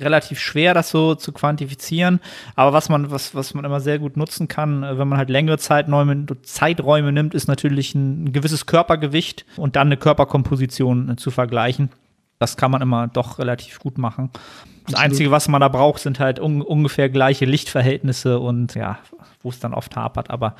relativ schwer, das so zu quantifizieren. Aber was man, was, was man immer sehr gut nutzen kann, äh, wenn man halt längere Zeiträume, Zeiträume nimmt, ist natürlich ein, gewisses Körpergewicht und dann eine Körperkomposition äh, zu vergleichen. Das kann man immer doch relativ gut machen. Das Absolut. Einzige, was man da braucht, sind halt un ungefähr gleiche Lichtverhältnisse und ja, wo es dann oft hapert. Aber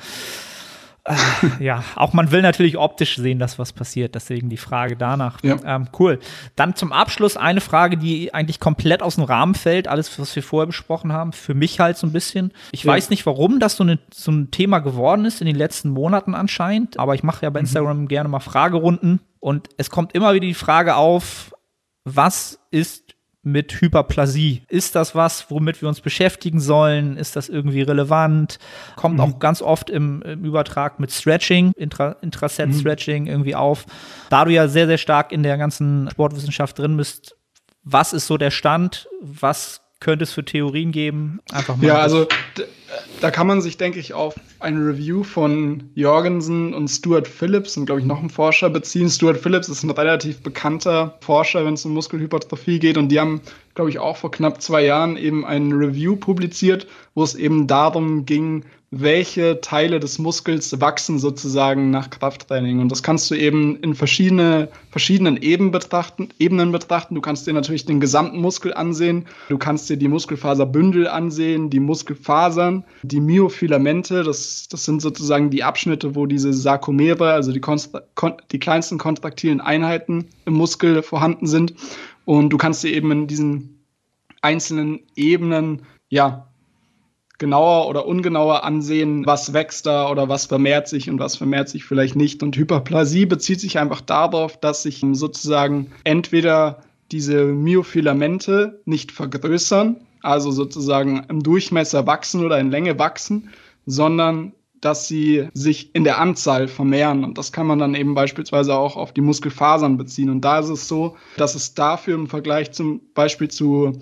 ja, auch man will natürlich optisch sehen, dass was passiert. Deswegen die Frage danach. Ja. Ähm, cool. Dann zum Abschluss eine Frage, die eigentlich komplett aus dem Rahmen fällt. Alles, was wir vorher besprochen haben. Für mich halt so ein bisschen. Ich ja. weiß nicht, warum das so, eine, so, ein Thema geworden ist in den letzten Monaten anscheinend. Aber ich mache ja bei mhm. Instagram mhm. gerne mal Fragerunden. Und es kommt immer wieder die Frage auf, was ist mit Hyperplasie? Ist das was, womit wir uns beschäftigen sollen? Ist das irgendwie relevant? Kommt mhm. auch ganz oft im, im, Übertrag mit Stretching, Intra, Intraset-Stretching mhm. irgendwie auf. Da du ja sehr, sehr stark in der ganzen Sportwissenschaft drin bist, was ist so der Stand? Was könnte es für Theorien geben? Einfach mal. Ja, also da kann man sich, denke ich, auf ein Review von Jorgensen und Stuart Phillips und, glaube ich, noch einen Forscher beziehen. Stuart Phillips ist ein relativ bekannter Forscher, wenn es um Muskelhypertrophie geht. Und die haben, glaube ich, auch vor knapp zwei Jahren eben ein Review publiziert, wo es eben darum ging, welche Teile des Muskels wachsen sozusagen nach Krafttraining. Und das kannst du eben in verschiedene, verschiedenen Ebenen betrachten, Ebenen betrachten. Du kannst dir natürlich den gesamten Muskel ansehen. Du kannst dir die Muskelfaserbündel ansehen, die Muskelfasern, die Myofilamente. Das, das sind sozusagen die Abschnitte, wo diese Sarkomere, also die, die kleinsten kontraktilen Einheiten im Muskel vorhanden sind. Und du kannst dir eben in diesen einzelnen Ebenen, ja, genauer oder ungenauer ansehen, was wächst da oder was vermehrt sich und was vermehrt sich vielleicht nicht. Und Hyperplasie bezieht sich einfach darauf, dass sich sozusagen entweder diese Myofilamente nicht vergrößern, also sozusagen im Durchmesser wachsen oder in Länge wachsen, sondern dass sie sich in der Anzahl vermehren. Und das kann man dann eben beispielsweise auch auf die Muskelfasern beziehen. Und da ist es so, dass es dafür im Vergleich zum Beispiel zu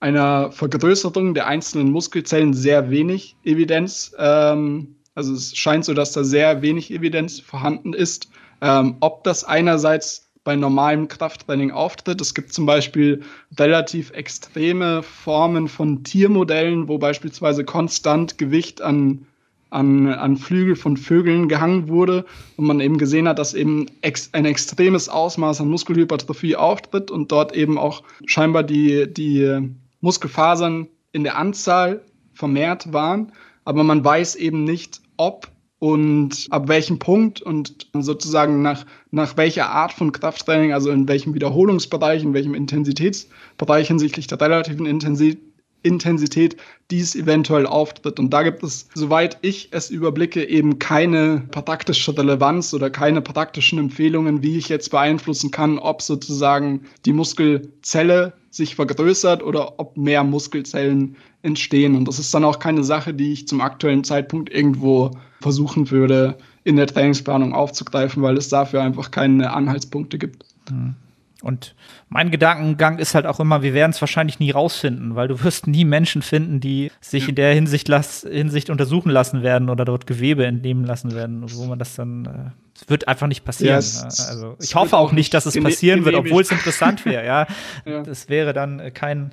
einer Vergrößerung der einzelnen Muskelzellen sehr wenig Evidenz. Ähm, also es scheint so, dass da sehr wenig Evidenz vorhanden ist. Ähm, ob das einerseits bei normalem Krafttraining auftritt. Es gibt zum Beispiel relativ extreme Formen von Tiermodellen, wo beispielsweise konstant Gewicht an an, an Flügel von Vögeln gehangen wurde und man eben gesehen hat, dass eben ex, ein extremes Ausmaß an Muskelhypertrophie auftritt und dort eben auch scheinbar die, die Muskelfasern in der Anzahl vermehrt waren, aber man weiß eben nicht, ob und ab welchem Punkt und sozusagen nach, nach welcher Art von Krafttraining, also in welchem Wiederholungsbereich, in welchem Intensitätsbereich hinsichtlich der relativen Intensität Intensität dies eventuell auftritt. Und da gibt es, soweit ich es überblicke, eben keine praktische Relevanz oder keine praktischen Empfehlungen, wie ich jetzt beeinflussen kann, ob sozusagen die Muskelzelle sich vergrößert oder ob mehr Muskelzellen entstehen. Und das ist dann auch keine Sache, die ich zum aktuellen Zeitpunkt irgendwo versuchen würde, in der Trainingsplanung aufzugreifen, weil es dafür einfach keine Anhaltspunkte gibt. Mhm. Und mein Gedankengang ist halt auch immer, wir werden es wahrscheinlich nie rausfinden, weil du wirst nie Menschen finden, die sich in der Hinsicht, las Hinsicht untersuchen lassen werden oder dort Gewebe entnehmen lassen werden, wo man das dann äh, wird einfach nicht passieren. Ja, es, also ich hoffe auch nicht, dass es passieren wird, obwohl es interessant wäre. Ja, ja. das wäre dann äh, kein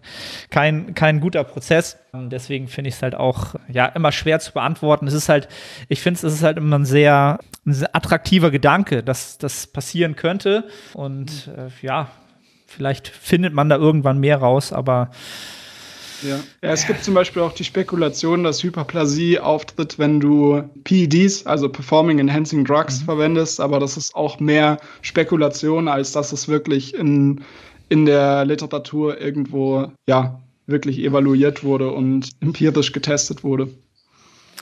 kein kein guter Prozess. Deswegen finde ich es halt auch ja immer schwer zu beantworten. Es ist halt, ich finde es ist halt immer ein sehr, ein sehr attraktiver Gedanke, dass das passieren könnte und äh, ja Vielleicht findet man da irgendwann mehr raus, aber ja. ja. es gibt zum Beispiel auch die Spekulation, dass Hyperplasie auftritt, wenn du PEDs, also Performing Enhancing Drugs, mhm. verwendest, aber das ist auch mehr Spekulation, als dass es wirklich in, in der Literatur irgendwo, ja, wirklich evaluiert wurde und empirisch getestet wurde.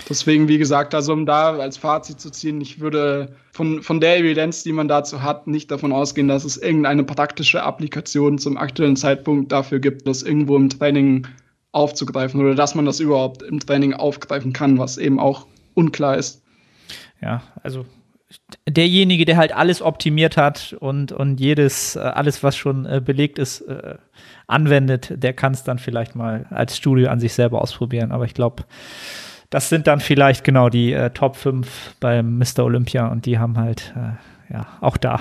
Deswegen, wie gesagt, also um da als Fazit zu ziehen, ich würde von, von der Evidenz, die man dazu hat, nicht davon ausgehen, dass es irgendeine praktische Applikation zum aktuellen Zeitpunkt dafür gibt, das irgendwo im Training aufzugreifen oder dass man das überhaupt im Training aufgreifen kann, was eben auch unklar ist. Ja, also derjenige, der halt alles optimiert hat und, und jedes, äh, alles, was schon äh, belegt ist, äh, anwendet, der kann es dann vielleicht mal als Studio an sich selber ausprobieren. Aber ich glaube, das sind dann vielleicht genau die äh, Top 5 beim Mr. Olympia und die haben halt, äh, ja, auch da.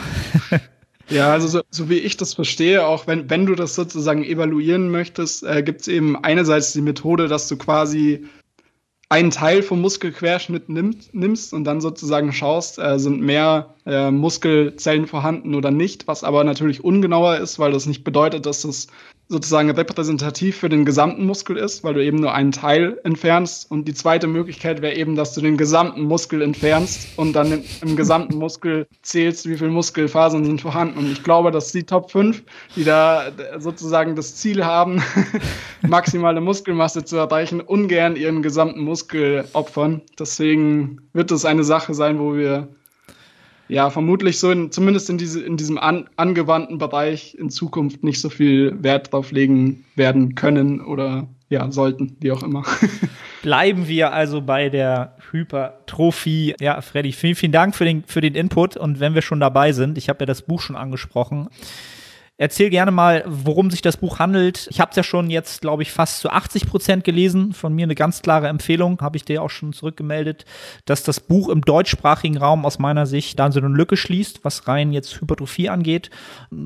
Ja, also so, so wie ich das verstehe, auch wenn, wenn du das sozusagen evaluieren möchtest, äh, gibt es eben einerseits die Methode, dass du quasi einen Teil vom Muskelquerschnitt nimmt, nimmst und dann sozusagen schaust, äh, sind mehr äh, Muskelzellen vorhanden oder nicht, was aber natürlich ungenauer ist, weil das nicht bedeutet, dass das sozusagen repräsentativ für den gesamten Muskel ist, weil du eben nur einen Teil entfernst. Und die zweite Möglichkeit wäre eben, dass du den gesamten Muskel entfernst und dann im gesamten Muskel zählst, wie viele Muskelfasern sind vorhanden. Und ich glaube, dass die Top 5, die da sozusagen das Ziel haben, maximale Muskelmasse zu erreichen, ungern ihren gesamten Muskel opfern. Deswegen wird es eine Sache sein, wo wir ja, vermutlich so in, zumindest in, diese, in diesem an, angewandten Bereich in Zukunft nicht so viel Wert drauf legen werden können oder ja, sollten, wie auch immer. Bleiben wir also bei der Hypertrophie. Ja, Freddy, vielen, vielen Dank für den, für den Input. Und wenn wir schon dabei sind, ich habe ja das Buch schon angesprochen. Erzähl gerne mal, worum sich das Buch handelt. Ich habe es ja schon jetzt, glaube ich, fast zu 80 Prozent gelesen. Von mir eine ganz klare Empfehlung, habe ich dir auch schon zurückgemeldet, dass das Buch im deutschsprachigen Raum aus meiner Sicht dann so eine Lücke schließt, was rein jetzt Hypertrophie angeht.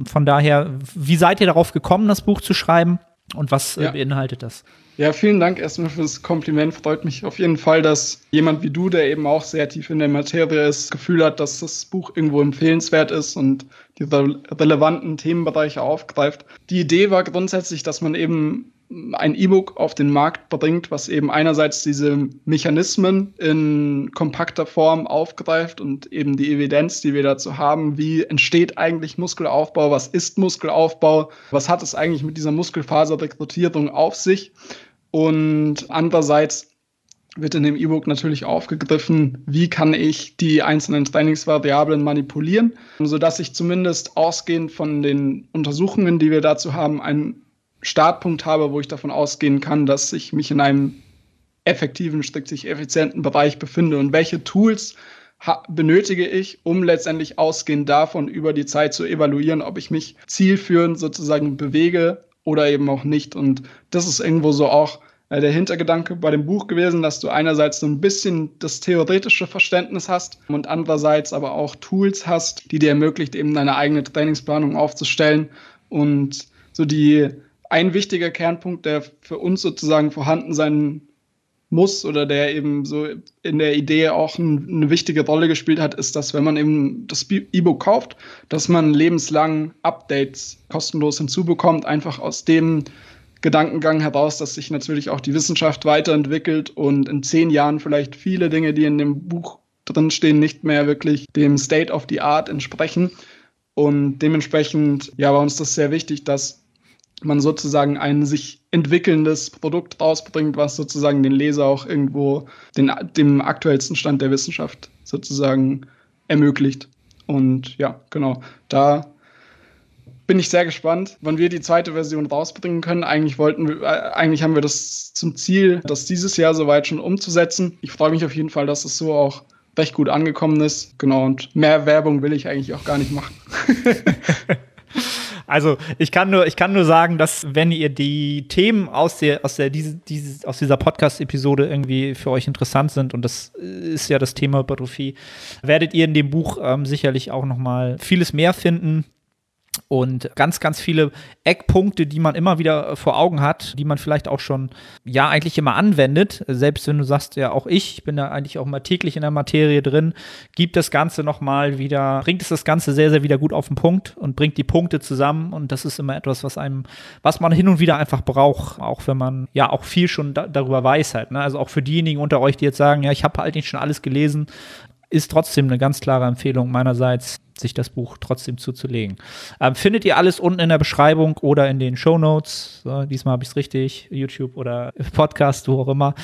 Von daher, wie seid ihr darauf gekommen, das Buch zu schreiben und was äh, ja. beinhaltet das? Ja, vielen Dank erstmal für das Kompliment. Freut mich auf jeden Fall, dass jemand wie du, der eben auch sehr tief in der Materie ist, Gefühl hat, dass das Buch irgendwo empfehlenswert ist und die relevanten Themenbereiche aufgreift. Die Idee war grundsätzlich, dass man eben ein E-Book auf den Markt bringt, was eben einerseits diese Mechanismen in kompakter Form aufgreift und eben die Evidenz, die wir dazu haben, wie entsteht eigentlich Muskelaufbau, was ist Muskelaufbau, was hat es eigentlich mit dieser Muskelfaserrekrutierung auf sich und andererseits wird in dem E-Book natürlich aufgegriffen, wie kann ich die einzelnen Trainingsvariablen manipulieren, sodass ich zumindest ausgehend von den Untersuchungen, die wir dazu haben, einen Startpunkt habe, wo ich davon ausgehen kann, dass ich mich in einem effektiven, strikt effizienten Bereich befinde. Und welche Tools benötige ich, um letztendlich ausgehend davon über die Zeit zu evaluieren, ob ich mich zielführend sozusagen bewege oder eben auch nicht. Und das ist irgendwo so auch äh, der Hintergedanke bei dem Buch gewesen, dass du einerseits so ein bisschen das theoretische Verständnis hast und andererseits aber auch Tools hast, die dir ermöglicht, eben deine eigene Trainingsplanung aufzustellen und so die ein wichtiger Kernpunkt, der für uns sozusagen vorhanden sein muss oder der eben so in der Idee auch ein, eine wichtige Rolle gespielt hat, ist, dass wenn man eben das E-Book kauft, dass man lebenslang Updates kostenlos hinzubekommt, einfach aus dem Gedankengang heraus, dass sich natürlich auch die Wissenschaft weiterentwickelt und in zehn Jahren vielleicht viele Dinge, die in dem Buch drinstehen, nicht mehr wirklich dem State of the Art entsprechen. Und dementsprechend, ja, war uns das sehr wichtig, dass man sozusagen ein sich entwickelndes Produkt rausbringt, was sozusagen den Leser auch irgendwo den, dem aktuellsten Stand der Wissenschaft sozusagen ermöglicht. Und ja, genau, da bin ich sehr gespannt, wann wir die zweite Version rausbringen können. Eigentlich wollten wir, äh, eigentlich haben wir das zum Ziel, das dieses Jahr soweit schon umzusetzen. Ich freue mich auf jeden Fall, dass es so auch recht gut angekommen ist. Genau, und mehr Werbung will ich eigentlich auch gar nicht machen. Also ich kann nur, ich kann nur sagen, dass wenn ihr die Themen aus der, aus der, diese, diese, aus dieser Podcast-Episode irgendwie für euch interessant sind, und das ist ja das Thema Hypertrophie, werdet ihr in dem Buch ähm, sicherlich auch noch mal vieles mehr finden und ganz, ganz viele Eckpunkte, die man immer wieder äh, vor Augen hat, die man vielleicht auch schon, ja, eigentlich immer anwendet. Selbst wenn du sagst, ja, auch ich, ich bin da eigentlich auch mal täglich in der Materie drin, gibt das Ganze nochmal wieder, bringt es das Ganze sehr, sehr wieder gut auf den Punkt und bringt die Punkte zusammen. Und das ist immer etwas, was einem, was man hin und wieder einfach braucht, auch wenn man ja auch viel schon da, darüber weiß halt. Ne? Also auch für diejenigen unter euch, die jetzt sagen, ja, ich habe halt nicht schon alles gelesen, ist trotzdem eine ganz klare Empfehlung meinerseits, sich das Buch trotzdem zuzulegen. Ähm, findet ihr alles unten in der Beschreibung oder in den Show Notes. So, diesmal habe ich es richtig, YouTube oder Podcast, wo auch immer.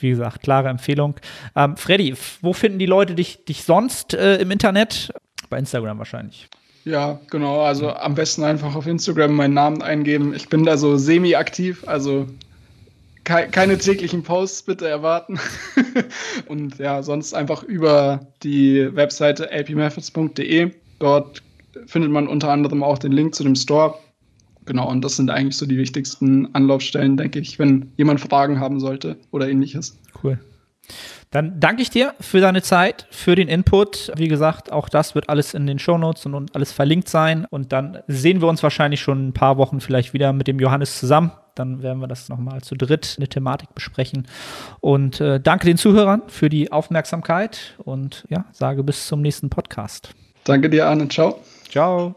Wie gesagt, klare Empfehlung. Ähm, Freddy, wo finden die Leute dich, dich sonst äh, im Internet? Bei Instagram wahrscheinlich. Ja, genau. Also am besten einfach auf Instagram meinen Namen eingeben. Ich bin da so semi-aktiv, also keine täglichen Posts bitte erwarten. und ja, sonst einfach über die Webseite lpmethods.de. Dort findet man unter anderem auch den Link zu dem Store. Genau, und das sind eigentlich so die wichtigsten Anlaufstellen, denke ich, wenn jemand Fragen haben sollte oder ähnliches. Cool. Dann danke ich dir für deine Zeit, für den Input. Wie gesagt, auch das wird alles in den Shownotes und, und alles verlinkt sein. Und dann sehen wir uns wahrscheinlich schon ein paar Wochen vielleicht wieder mit dem Johannes zusammen. Dann werden wir das nochmal zu dritt eine Thematik besprechen. Und äh, danke den Zuhörern für die Aufmerksamkeit und ja, sage bis zum nächsten Podcast. Danke dir, Arne. Ciao. Ciao.